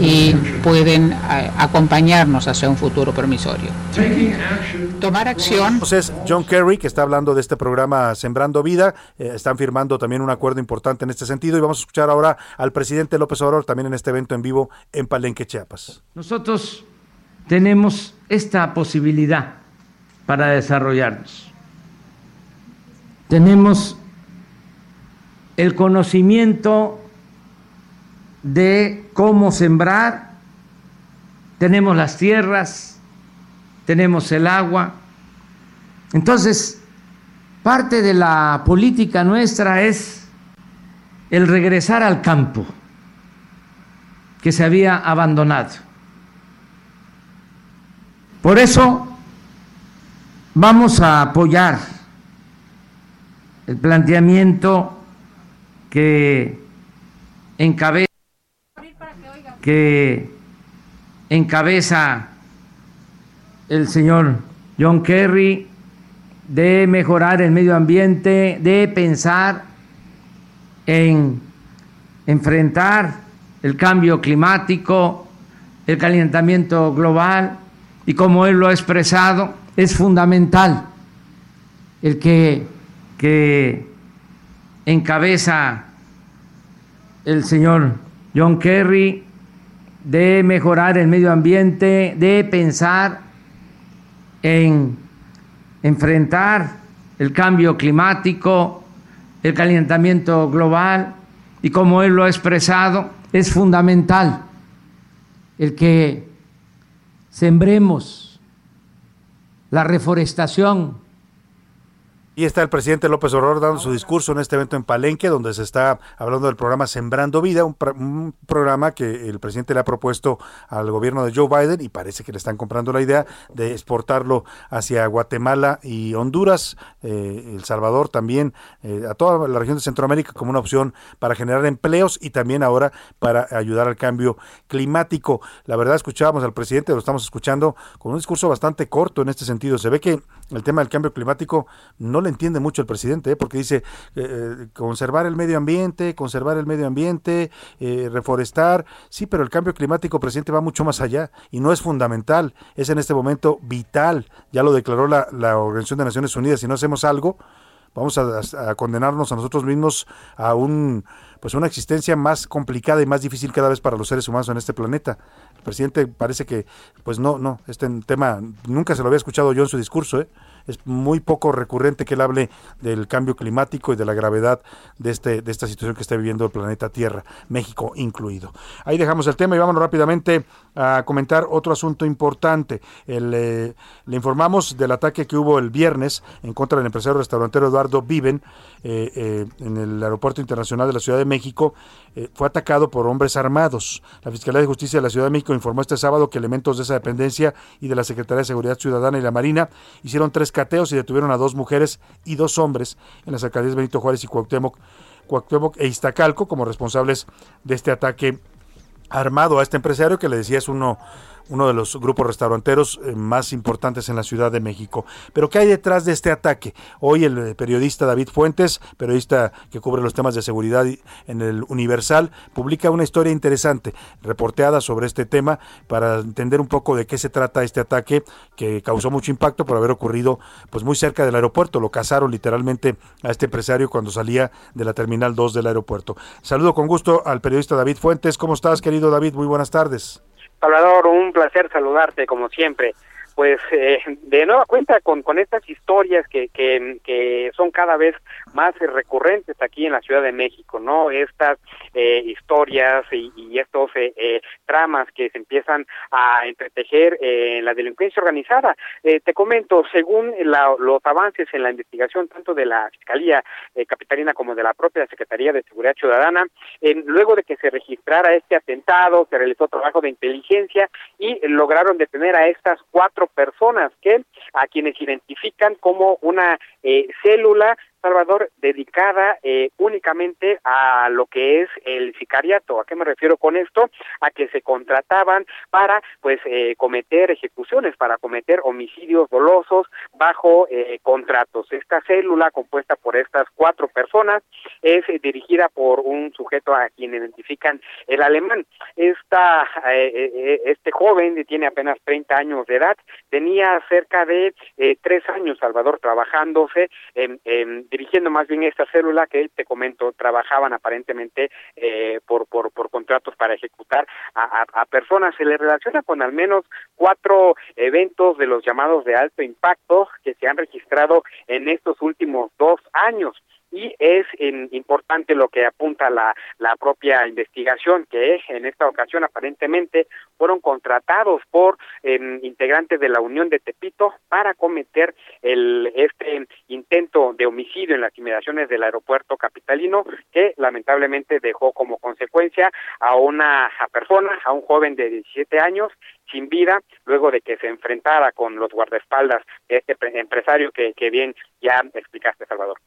y pueden eh, acompañarnos hacia un futuro promisorio. Tomar acción. Entonces, John Kerry, que está hablando de este programa Sembrando Vida, eh, están firmando también un acuerdo importante en este sentido y vamos a escuchar ahora al presidente López Obrador también en este evento en vivo en Palenque, Chiapas. Nosotros tenemos esta posibilidad para desarrollarnos. Tenemos el conocimiento de cómo sembrar, tenemos las tierras, tenemos el agua. Entonces, parte de la política nuestra es el regresar al campo que se había abandonado. Por eso vamos a apoyar el planteamiento que encabeza, que encabeza el señor John Kerry de mejorar el medio ambiente, de pensar en enfrentar el cambio climático, el calentamiento global, y como él lo ha expresado, es fundamental el que, que encabeza el señor John Kerry de mejorar el medio ambiente, de pensar en enfrentar el cambio climático, el calentamiento global, y como él lo ha expresado, es fundamental el que sembremos la reforestación y está el presidente López Obrador dando su discurso en este evento en Palenque, donde se está hablando del programa Sembrando Vida, un, programa que el presidente le ha propuesto al gobierno de Joe Biden y parece que le están comprando la idea de exportarlo hacia Guatemala y Honduras, eh, El Salvador también, eh, a toda la región de Centroamérica como una opción para generar empleos y también ahora para ayudar al cambio climático. La verdad, escuchábamos al presidente, lo estamos escuchando con un discurso bastante corto en este sentido. Se ve que el tema del cambio climático no le entiende mucho el presidente, ¿eh? porque dice eh, conservar el medio ambiente, conservar el medio ambiente, eh, reforestar, sí, pero el cambio climático, presidente, va mucho más allá y no es fundamental, es en este momento vital, ya lo declaró la, la Organización de Naciones Unidas, si no hacemos algo, vamos a, a, condenarnos a nosotros mismos a un pues una existencia más complicada y más difícil cada vez para los seres humanos en este planeta. El presidente parece que pues no, no, este tema nunca se lo había escuchado yo en su discurso, ¿eh? Es muy poco recurrente que él hable del cambio climático y de la gravedad de, este, de esta situación que está viviendo el planeta Tierra, México incluido. Ahí dejamos el tema y vámonos rápidamente a comentar otro asunto importante. El, eh, le informamos del ataque que hubo el viernes en contra del empresario restaurantero Eduardo Viven eh, eh, en el Aeropuerto Internacional de la Ciudad de México. Eh, fue atacado por hombres armados. La Fiscalía de Justicia de la Ciudad de México informó este sábado que elementos de esa dependencia y de la Secretaría de Seguridad Ciudadana y la Marina hicieron tres cateos y detuvieron a dos mujeres y dos hombres en las alcaldías Benito Juárez y Cuauhtémoc, Cuauhtémoc e Iztacalco como responsables de este ataque armado a este empresario que le decía es uno uno de los grupos restauranteros eh, más importantes en la Ciudad de México. Pero ¿qué hay detrás de este ataque? Hoy el eh, periodista David Fuentes, periodista que cubre los temas de seguridad en el Universal, publica una historia interesante, reporteada sobre este tema, para entender un poco de qué se trata este ataque que causó mucho impacto por haber ocurrido pues muy cerca del aeropuerto. Lo cazaron literalmente a este empresario cuando salía de la Terminal 2 del aeropuerto. Saludo con gusto al periodista David Fuentes. ¿Cómo estás, querido David? Muy buenas tardes. Salvador, un placer saludarte como siempre. Pues eh, de nueva cuenta con, con estas historias que, que, que son cada vez más recurrentes aquí en la Ciudad de México, ¿no? Estas eh, historias y, y estos eh, eh, tramas que se empiezan a entretejer en la delincuencia organizada. te comento, según la, los avances en la investigación tanto de la Fiscalía Capitalina como de la propia Secretaría de Seguridad Ciudadana, luego de que se registrara este atentado, se realizó trabajo de inteligencia y lograron detener a estas cuatro personas que a quienes identifican como una célula Salvador, dedicada eh, únicamente a lo que es el sicariato. ¿A qué me refiero con esto? A que se contrataban para, pues, eh, cometer ejecuciones, para cometer homicidios dolosos bajo eh, contratos. Esta célula, compuesta por estas cuatro personas, es eh, dirigida por un sujeto a quien identifican el alemán. Esta, eh, eh, este joven tiene apenas 30 años de edad, tenía cerca de eh, tres años, Salvador, trabajándose, en, en- dirigiendo más bien esta célula que te comento, trabajaban aparentemente eh, por, por, por contratos para ejecutar a personas. Se le relaciona con al menos cuatro eventos de los llamados de alto impacto que se han registrado en estos últimos dos años y es em, importante lo que apunta la, la propia investigación, que en esta ocasión aparentemente fueron contratados por em, integrantes de la Unión de Tepito para cometer el este intento de homicidio en las inmediaciones del aeropuerto capitalino, que lamentablemente dejó como consecuencia a una persona, a un joven de 17 años, sin vida, luego de que se enfrentara con los guardaespaldas de este pre- empresario que, que bien ya explicaste, Salvador.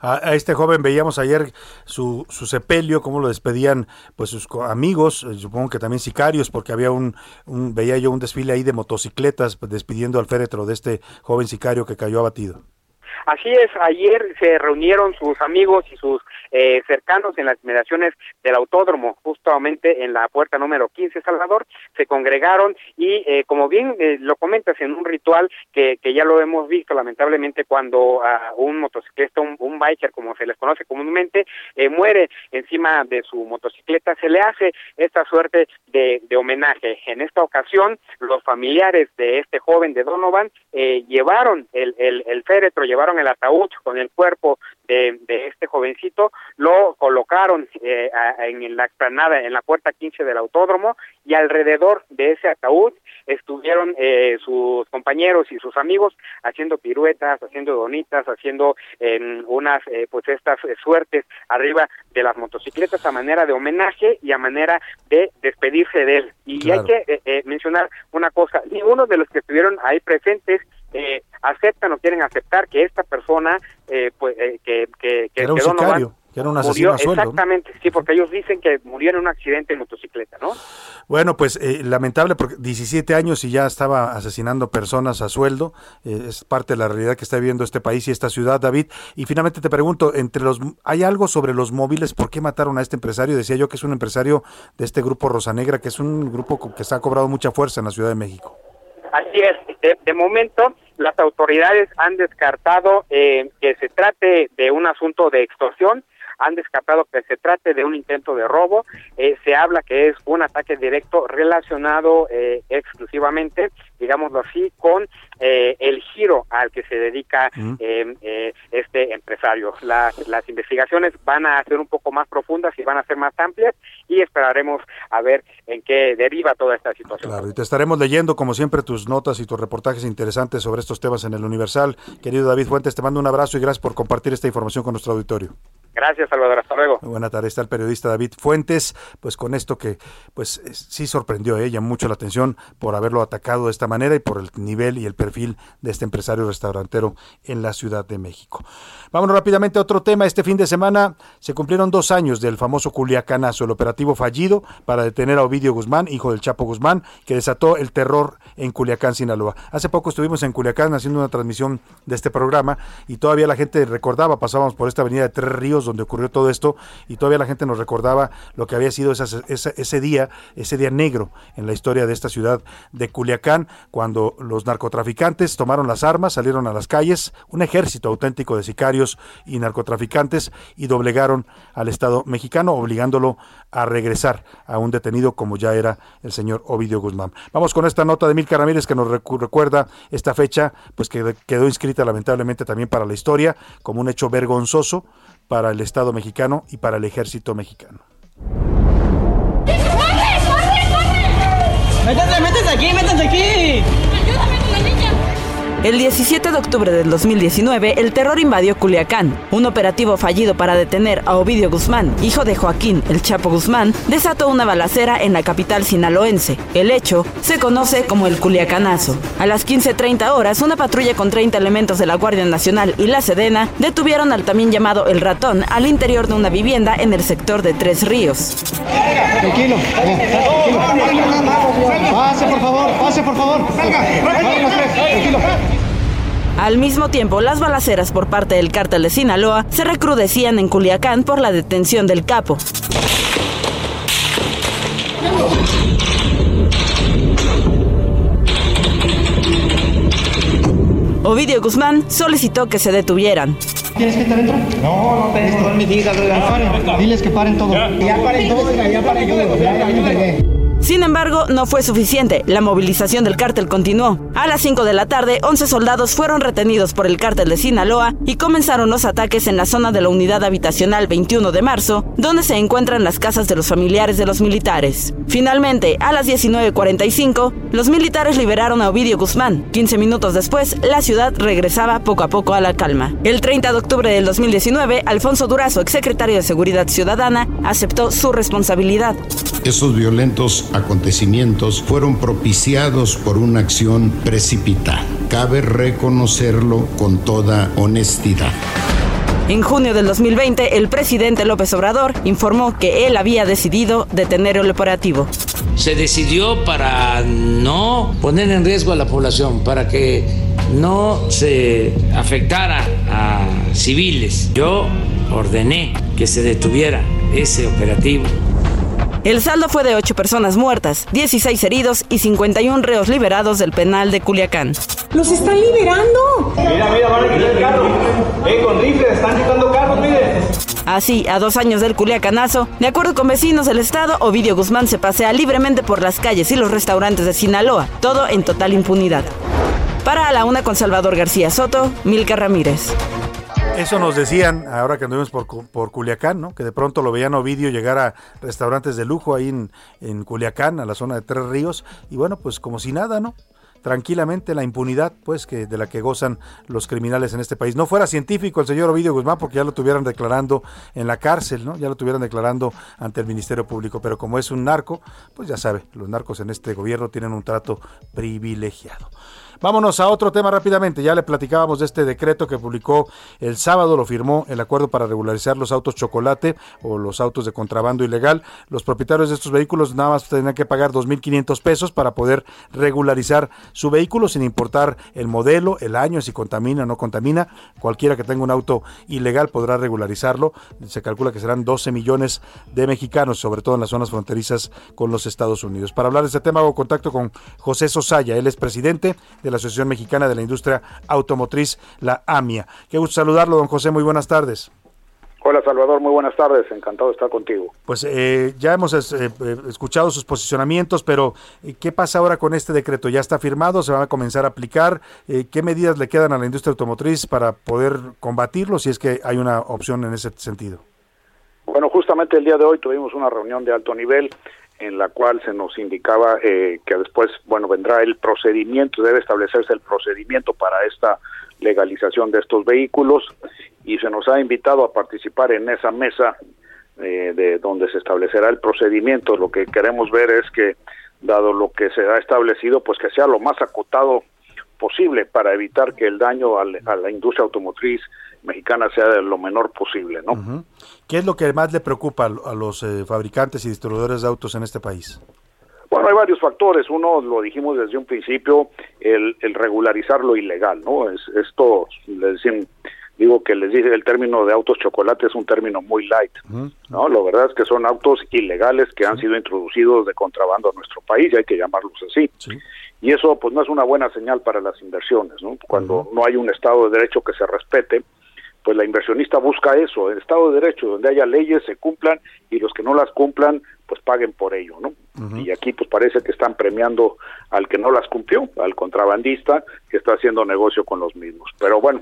A, este joven veíamos ayer su, su sepelio, cómo lo despedían pues sus amigos, eh, supongo que también sicarios, porque había un, un veía yo un desfile ahí de motocicletas pues, despidiendo al féretro de este joven sicario que cayó abatido. Así es, ayer se reunieron sus amigos y sus eh, cercanos en las inmediaciones del autódromo, justamente en la puerta número 15, Salvador, se congregaron y eh, como bien eh, lo comentas en un ritual que, que ya lo hemos visto lamentablemente cuando ah, un motociclista, un, biker como se les conoce comúnmente, eh, muere encima de su motocicleta, se le hace esta suerte de, homenaje. En esta ocasión, los familiares de este joven de Donovan eh, llevaron el, el féretro, llevaron el ataúd con el cuerpo de, de este jovencito, lo colocaron eh, a- en la explanada, en la puerta 15 del autódromo, y alrededor de ese ataúd estuvieron eh, sus compañeros y sus amigos haciendo piruetas, haciendo donitas, haciendo eh, unas, eh, pues estas eh, suertes arriba de las motocicletas a manera de homenaje y a manera de despedirse de él. Y Claro. hay que eh, eh, mencionar una cosa, ninguno de los que estuvieron ahí presentes eh, aceptan o quieren aceptar que esta persona, eh, pues, eh, que, que, que, Era un Donovan sicario, que era un asesino murió, a sueldo. ¿no? Exactamente, sí, porque ellos dicen que murió en un accidente en motocicleta, ¿no? Bueno, pues eh, lamentable porque 17 años y ya estaba asesinando personas a sueldo. eh, es parte de la realidad que está viviendo este país y esta ciudad, David. Y finalmente te pregunto, entre los ¿hay algo sobre los móviles? ¿Por qué mataron a este empresario? Decía yo que es un empresario de este grupo Rosa Negra, que es un grupo que se ha cobrado mucha fuerza en la Ciudad de México. Así es, de, de momento las autoridades han descartado eh, que se trate de un asunto de extorsión, han descartado que se trate de un intento de robo, eh, se habla que es un ataque directo relacionado eh, exclusivamente, digámoslo así, con eh, el giro al que se dedica eh, eh, este empresario. Las, las investigaciones van a ser un poco más profundas y van a ser más amplias y esperaremos a ver en qué deriva toda esta situación. Claro, y te estaremos leyendo, como siempre, tus notas y tus reportajes interesantes sobre estos temas en el Universal. Querido David Fuentes, te mando un abrazo y gracias por compartir esta información con nuestro auditorio. Gracias, Salvador. Hasta luego. Muy buena tarde, está el periodista David Fuentes, pues con esto que pues eh, sí sorprendió a ella mucho la atención por haberlo atacado de esta manera y por el nivel y el perfil de este empresario restaurantero en la Ciudad de México. Vámonos rápidamente a otro tema. Este fin de semana se cumplieron dos años del famoso Culiacanazo, el operativo fallido para detener a Ovidio Guzmán, hijo del Chapo Guzmán, que desató el terror en Culiacán, Sinaloa. Hace poco estuvimos en Culiacán haciendo una transmisión de este programa y todavía la gente recordaba, pasábamos por esta avenida de Tres Ríos donde ocurrió todo esto y todavía la gente nos recordaba lo que había sido ese, día, ese día negro en la historia de esta ciudad de Culiacán, cuando los narcotraficantes tomaron las armas, salieron a las calles, un ejército auténtico de sicarios y narcotraficantes y doblegaron al Estado mexicano, obligándolo a regresar a un detenido como ya era el señor Ovidio Guzmán. Vamos con esta nota de Milka Ramírez que nos recu- recuerda esta fecha, pues que quedó inscrita lamentablemente también para la historia como un hecho vergonzoso para el Estado mexicano y para el ejército mexicano. ¡Métanse, métanse aquí, métanse aquí! El 17 de octubre del 2019, el terror invadió Culiacán. Un operativo fallido para detener a Ovidio Guzmán, hijo de Joaquín El Chapo Guzmán, desató una balacera en la capital sinaloense. El hecho se conoce como el Culiacanazo. A las 15.30 horas, una patrulla con 30 elementos de la Guardia Nacional y la Sedena detuvieron al también llamado El Ratón al interior de una vivienda en el sector de Tres Ríos. Tranquilo. Pase, por favor, pase, por favor. Tranquilo. Al mismo tiempo, las balaceras por parte del cártel de Sinaloa se recrudecían en Culiacán por la detención del capo. Ovidio Guzmán solicitó que se detuvieran. ¿Quieres que te dentro? No, no te no me digas, paren. Diles que paren todo. Ya paren todo, ya paren todo. Ya, ya me entregué. Sin embargo, no fue suficiente. La movilización del cártel continuó. A las 5 de la tarde, 11 soldados fueron retenidos por el cártel de Sinaloa y comenzaron los ataques en la zona de la unidad habitacional 21 de marzo, donde se encuentran las casas de los familiares de los militares. Finalmente, a las 19.45, los militares liberaron a Ovidio Guzmán. 15 minutos después, la ciudad regresaba poco a poco a la calma. El 30 de octubre del 2019, Alfonso Durazo, exsecretario de Seguridad Ciudadana, aceptó su responsabilidad. Esos violentos acontecimientos fueron propiciados por una acción precipitada. Cabe reconocerlo con toda honestidad. En junio del 2020, el presidente López Obrador informó que él había decidido detener el operativo. Se decidió para no poner en riesgo a la población, para que no se afectara a civiles. Yo ordené que se detuviera ese operativo el saldo fue de 8 personas muertas, 16 heridos y 51 reos liberados del penal de Culiacán. ¡Los están liberando! Mira, mira, van a quitar el carro. Eh, con rifles, están quitando carros, mire. Así, a dos años del Culiacanazo, de acuerdo con vecinos del estado, Ovidio Guzmán se pasea libremente por las calles y los restaurantes de Sinaloa, todo en total impunidad. Para a la una con Salvador García Soto, Milka Ramírez. Eso nos decían ahora que anduvimos por, por Culiacán, ¿no? Que de pronto lo veían Ovidio llegar a restaurantes de lujo ahí en, en Culiacán, a la zona de Tres Ríos, y bueno, pues como si nada, ¿no? tranquilamente la impunidad pues que de la que gozan los criminales en este país. No fuera científico el señor Ovidio Guzmán porque ya lo tuvieran declarando en la cárcel, ¿no? Ya lo tuvieran declarando ante el Ministerio Público, pero como es un narco, pues ya sabe, los narcos en este gobierno tienen un trato privilegiado. Vámonos a otro tema rápidamente. Ya le platicábamos de este decreto que publicó el sábado, lo firmó el acuerdo para regularizar los autos chocolate o los autos de contrabando ilegal. Los propietarios de estos vehículos nada más tendrán que pagar 2.500 pesos para poder regularizar su vehículo sin importar el modelo, el año, si contamina o no contamina. Cualquiera que tenga un auto ilegal podrá regularizarlo. Se calcula que serán 12 millones de mexicanos, sobre todo en las zonas fronterizas con los Estados Unidos. Para hablar de este tema hago contacto con José Sosaya. Él es presidente de la Asociación Mexicana de la Industria Automotriz, la AMIA. Qué gusto saludarlo, don José, muy buenas tardes. Hola Salvador, muy buenas tardes, encantado de estar contigo. Pues eh, ya hemos eh, eh, escuchado sus posicionamientos, pero eh, ¿qué pasa ahora con este decreto? ¿Ya está firmado? ¿Se va a comenzar a aplicar? Eh, ¿Qué medidas le quedan a la industria automotriz para poder combatirlo si es que hay una opción en ese sentido? Bueno, justamente el día de hoy tuvimos una reunión de alto nivel en la cual se nos indicaba eh, que después, bueno, vendrá el procedimiento, debe establecerse el procedimiento para esta legalización de estos vehículos y se nos ha invitado a participar en esa mesa eh, de donde se establecerá el procedimiento. Lo que queremos ver es que, dado lo que se ha establecido, pues que sea lo más acotado posible para evitar que el daño al- a la industria automotriz mexicana sea de lo menor posible, ¿no? ¿Qué es lo que más le preocupa a los eh, fabricantes y distribuidores de autos en este país? Bueno, hay varios factores. Uno, lo dijimos desde un principio, el, el regularizar lo ilegal, ¿no? Es, esto, les decimos, digo que les dije, el término de autos chocolate es un término muy light, ¿no? Lo verdad es que son autos ilegales que han sido introducidos de contrabando a nuestro país, y hay que llamarlos así. Y eso, pues, no es una buena señal para las inversiones, ¿no? Cuando no hay un Estado de Derecho que se respete, pues la inversionista busca eso, el Estado de Derecho, donde haya leyes, se cumplan y los que no las cumplan, pues paguen por ello, ¿no? Y aquí pues parece que están premiando al que no las cumplió, al contrabandista que está haciendo negocio con los mismos. Pero bueno,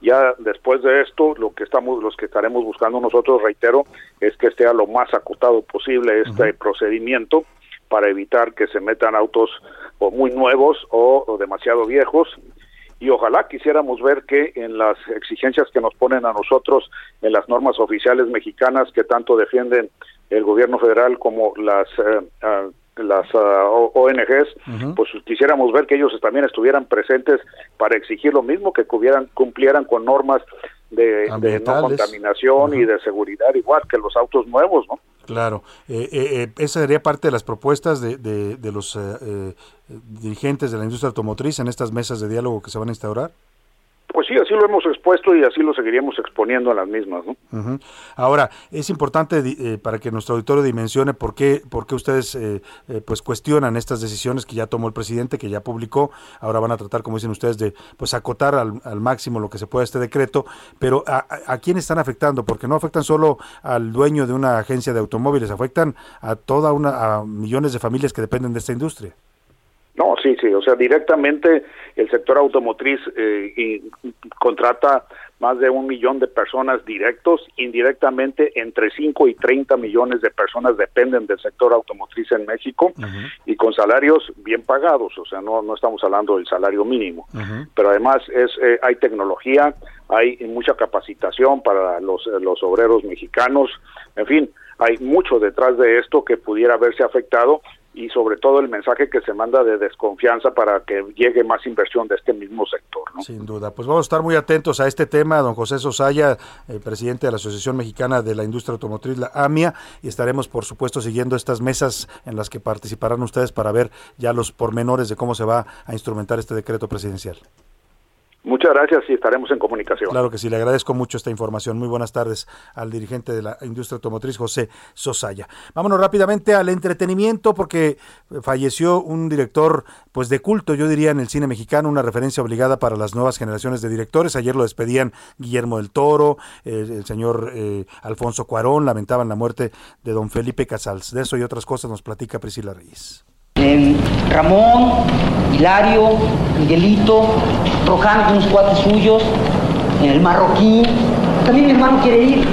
ya después de esto, lo que estamos, los que estaremos buscando nosotros, reitero, es que esté a lo más acotado posible este procedimiento para evitar que se metan autos o muy nuevos o, o demasiado viejos y ojalá quisiéramos ver que en las exigencias que nos ponen a nosotros en las normas oficiales mexicanas que tanto defienden el gobierno federal como las eh, las O- ONGs, pues quisiéramos ver que ellos también estuvieran presentes para exigir lo mismo, que cubieran, cumplieran con normas de, de no contaminación y de seguridad, igual que los autos nuevos, ¿no? Claro, eh, eh, eh, esa sería parte de las propuestas de, de- de los eh, eh, dirigentes de la industria automotriz en estas mesas de diálogo que se van a instaurar. Pues sí, así lo hemos expuesto y así lo seguiríamos exponiendo en las mismas, ¿no? Ujú. Ahora, es importante eh, para que nuestro auditorio dimensione por qué, por qué ustedes eh, eh, pues cuestionan estas decisiones que ya tomó el presidente, que ya publicó. Ahora van a tratar, como dicen ustedes, de pues acotar al, máximo lo que se pueda este decreto. Pero ¿a, a, a quién están afectando? Porque no afectan solo al dueño de una agencia de automóviles, afectan a toda una a millones de familias que dependen de esta industria. No, sí, sí, o sea, directamente el sector automotriz eh, y contrata más de un millón de personas directos, indirectamente entre 5 y 30 millones de personas dependen del sector automotriz en México y con salarios bien pagados, o sea, no, no estamos hablando del salario mínimo, pero además es eh, hay tecnología, hay mucha capacitación para los, eh, los obreros mexicanos, en fin, hay mucho detrás de esto que pudiera verse afectado y sobre todo el mensaje que se manda de desconfianza para que llegue más inversión de este mismo sector. ¿no? Sin duda. Pues vamos a estar muy atentos a este tema, don José Sosaya, eh, presidente de la Asociación Mexicana de la Industria Automotriz, la AMIA, y estaremos, por supuesto, siguiendo estas mesas en las que participarán ustedes para ver ya los pormenores de cómo se va a instrumentar este decreto presidencial. Muchas gracias y estaremos en comunicación. Claro que sí, le agradezco mucho esta información. Muy buenas tardes al dirigente de la industria automotriz, José Sosaya. Vámonos rápidamente al entretenimiento porque falleció un director pues de culto, yo diría, en el cine mexicano, una referencia obligada para las nuevas generaciones de directores. Ayer lo despedían Guillermo del Toro, el señor eh, Alfonso Cuarón, lamentaban la muerte de don Felipe Casals. De eso y otras cosas nos platica Priscila Reyes. Eh, Ramón, Hilario, Miguelito, Rojano, unos cuates suyos, el marroquí. También mi hermano quiere ir.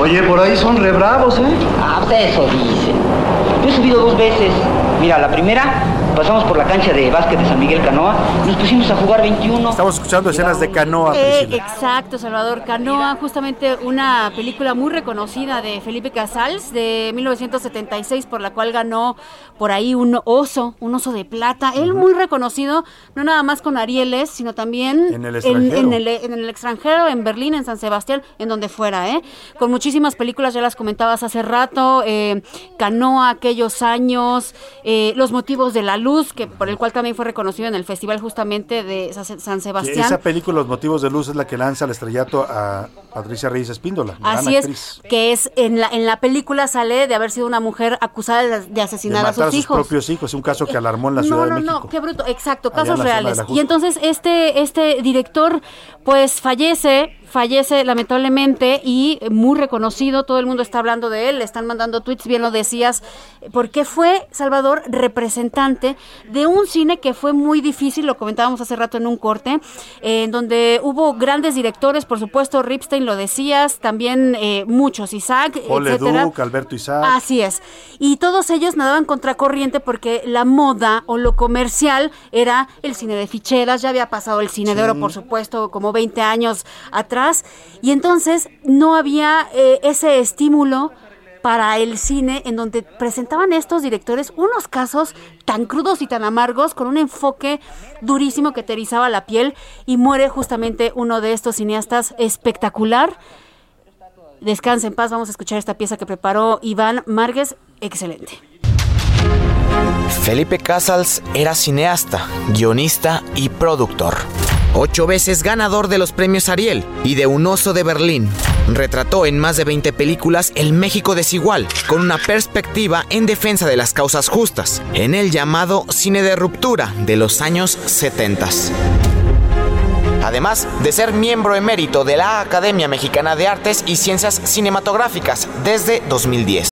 Oye, por ahí son re bravos, ¿eh? Ah, pues eso dice. Yo he subido dos veces. Mira, la primera pasamos por la cancha de básquet de San Miguel Canoa, nos pusimos a jugar 21. Estamos escuchando escenas de canoa, Eh, exacto, Salvador Canoa, justamente una película muy reconocida de Felipe Casals de 1976 por la cual ganó por ahí un oso, un oso de plata. Él muy reconocido, no nada más con Arieles, sino también En el extranjero. en el, en el extranjero, en Berlín, en San Sebastián, en donde fuera, ¿eh? Con muchísimas películas, ya las comentabas hace rato, eh, Canoa, aquellos años, eh, Los motivos de la luz, que por el cual también fue reconocido en el festival justamente de Sa- San Sebastián. esa película, Los Motivos de Luz, es la que lanza al estrellato a Patricia Reyes Espíndola. Así es, actriz. que es en la en la película sale de haber sido una mujer acusada de, de De asesinar a matar sus hijos. propios hijos, un caso que alarmó en la Ciudad no, de no, México. no, qué bruto, exacto, casos reales. Y entonces este este director pues fallece, fallece lamentablemente y muy reconocido, todo el mundo está hablando de él, le están mandando tweets, bien lo decías, porque fue Salvador representante de un cine que fue muy difícil, lo comentábamos hace rato en un corte, eh, en donde hubo grandes directores, por supuesto, Ripstein lo decías, también eh, muchos, Isaac, Paul etcétera. Leduc, Alberto Isaac. Así es. Y todos ellos nadaban contracorriente porque la moda o lo comercial era el cine de ficheras, ya había pasado el cine de oro, por supuesto, como 20 años atrás. Y entonces no había eh, ese estímulo para el cine en donde presentaban estos directores unos casos tan crudos y tan amargos con un enfoque durísimo que te la piel y muere justamente uno de estos cineastas espectacular. Descansa en paz, vamos a escuchar esta pieza que preparó Iván Márquez, excelente. Felipe Casals era cineasta, guionista y productor. Ocho veces ganador de los premios Ariel y de Un Oso de Berlín. Retrató en más de 20 películas el México desigual, con una perspectiva en defensa de las causas justas, en el llamado cine de ruptura de los años 70. Además de ser miembro emérito de la Academia Mexicana de Artes y Ciencias Cinematográficas desde 2010.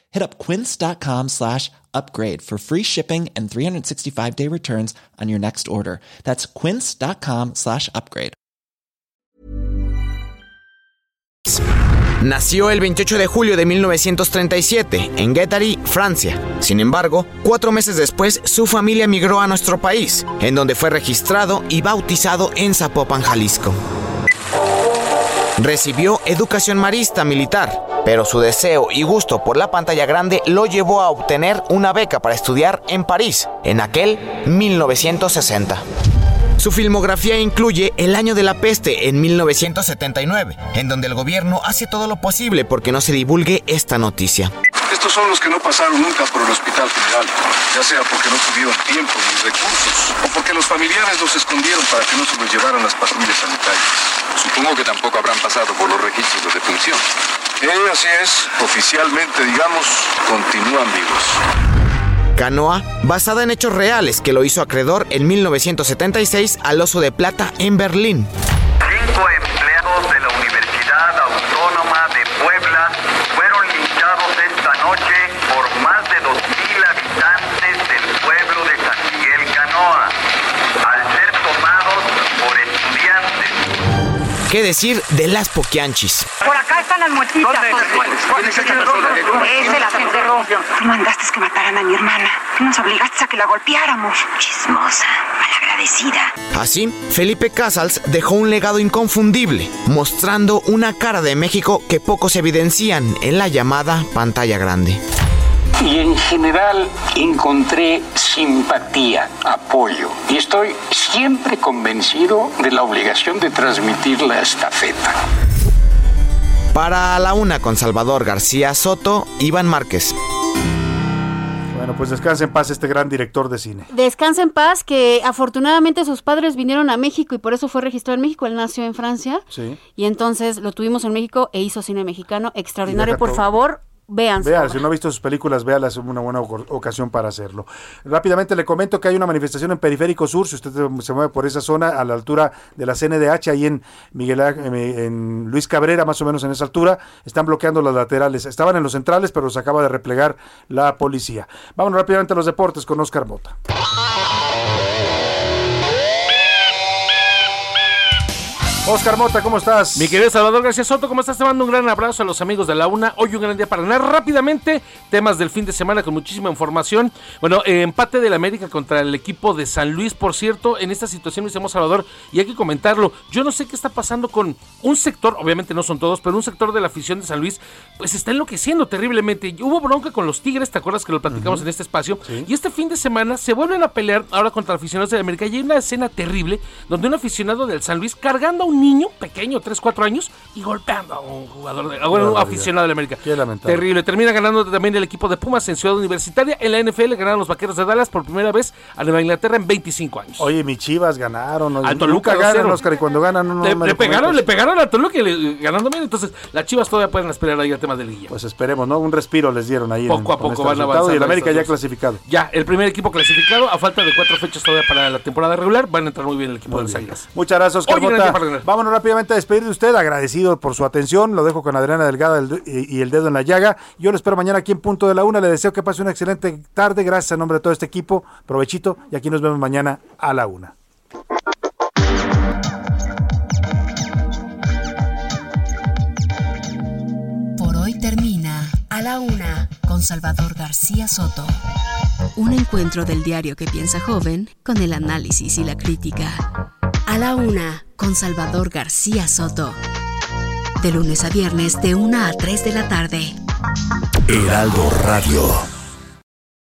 Hit up quince.com slash upgrade for free shipping and 365 day returns on your next order. That's quince.com slash upgrade. Nació el 28 de julio de 1937 en Guétary, Francia. Sin embargo, cuatro meses después su familia migró a nuestro país, en donde fue registrado y bautizado en Zapopan, Jalisco. Recibió educación marista militar, pero su deseo y gusto por la pantalla grande lo llevó a obtener una beca para estudiar en París, en aquel 1960. Su filmografía incluye El año de la peste en 1979, en donde el gobierno hace todo lo posible porque no se divulgue esta noticia. Estos son los que no pasaron nunca por el hospital general, ya sea porque no tuvieron tiempo ni recursos, o porque los familiares los escondieron para que no se los llevaran las patrullas sanitarias. Supongo que tampoco habrán pasado por los registros de defunción. Eh, así es, oficialmente, digamos, continúan vivos. Canoa, basada en hechos reales que lo hizo acreedor en 1976 al Oso de Plata en Berlín. Cinco empleados de la Universidad Autónoma de Puebla fueron linchados esta noche por más de 2.000 habitantes del pueblo de San Miguel Canoa, al ser tomados por estudiantes. ¿Qué decir de las poquianchis? Por Ese las enterró. Tú mandaste que mataran a mi hermana. Tú nos obligaste a que la golpeáramos. Chismosa, malagradecida. Así, Felipe Casals dejó un legado inconfundible, mostrando una cara de México que pocos evidencian en la llamada pantalla grande. Y en general encontré simpatía, apoyo. Y estoy siempre convencido de la obligación de transmitir la estafeta. Para la una con Salvador García Soto, Iván Márquez. Bueno, pues descanse en paz este gran director de cine. Descansa en paz, que afortunadamente sus padres vinieron a México y por eso fue registrado en México. Él nació en Francia Sí. y entonces lo tuvimos en México e hizo cine mexicano extraordinario. Por favor, vean. su Vea, obra. si no ha visto sus películas, véalas, es una buena ocasión para hacerlo. Rápidamente le comento que hay una manifestación en Periférico Sur, si usted se mueve por esa zona, a la altura de la CNDH, ahí en Miguel en Luis Cabrera, más o menos en esa altura, están bloqueando las laterales. Estaban en los centrales, pero los acaba de replegar la policía. Vámonos rápidamente a los deportes con Oscar Mota. Oscar Mota, ¿cómo estás? Mi querido Salvador García Soto, ¿cómo estás? Te mando un gran abrazo a los amigos de la UNA. Hoy un gran día para ganar rápidamente temas del fin de semana con muchísima información. Bueno, eh, empate del América contra el equipo de San Luis, por cierto, en esta situación, mi Salvador, y hay que comentarlo. Yo no sé qué está pasando con un sector, obviamente no son todos, pero un sector de la afición de San Luis, pues está enloqueciendo terriblemente. Hubo bronca con los Tigres, ¿te acuerdas que lo platicamos en este espacio? Y este fin de semana se vuelven a pelear ahora contra aficionados del América. Y hay una escena terrible donde un aficionado del San Luis cargando a un niño pequeño, 3, 4 años, y golpeando a un jugador, de, a un aficionado del América. Qué lamentable. Terrible. Termina ganando también el equipo de Pumas en Ciudad Universitaria. En la NFL ganaron los vaqueros de Dallas por primera vez a Nueva Inglaterra en 25 años. Oye, mis chivas ganaron. Al Toluca ganan, 2-0. Oscar, y cuando ganan, no, le, pegaron, le pegaron a Toluca y le- ganando bien. Entonces, las chivas todavía pueden esperar ahí a temas de liguilla. Pues esperemos, ¿no? Un respiro les dieron ahí. en- Poco a poco este van avanzando Y el América ya clasificado. Ya, el primer equipo clasificado, a falta de cuatro fechas todavía para la temporada regular, van a entrar muy bien el equipo de las Águilas. Muchas gracias, Oscar Oye, Vámonos rápidamente a despedir de usted, agradecido por su atención. Lo dejo con Adriana Delgada el- y y el dedo en la llaga. Yo lo espero mañana aquí en Punto de la Una. Le deseo que pase una excelente tarde. Gracias a nombre de todo este equipo. Provechito. Y aquí nos vemos mañana a la Una. Por hoy termina A la Una con Salvador García Soto. Un encuentro del diario que piensa joven con el análisis y la crítica. A la Una con Salvador García Soto. De lunes a viernes de 1 a 3 de la tarde. Heraldo Radio.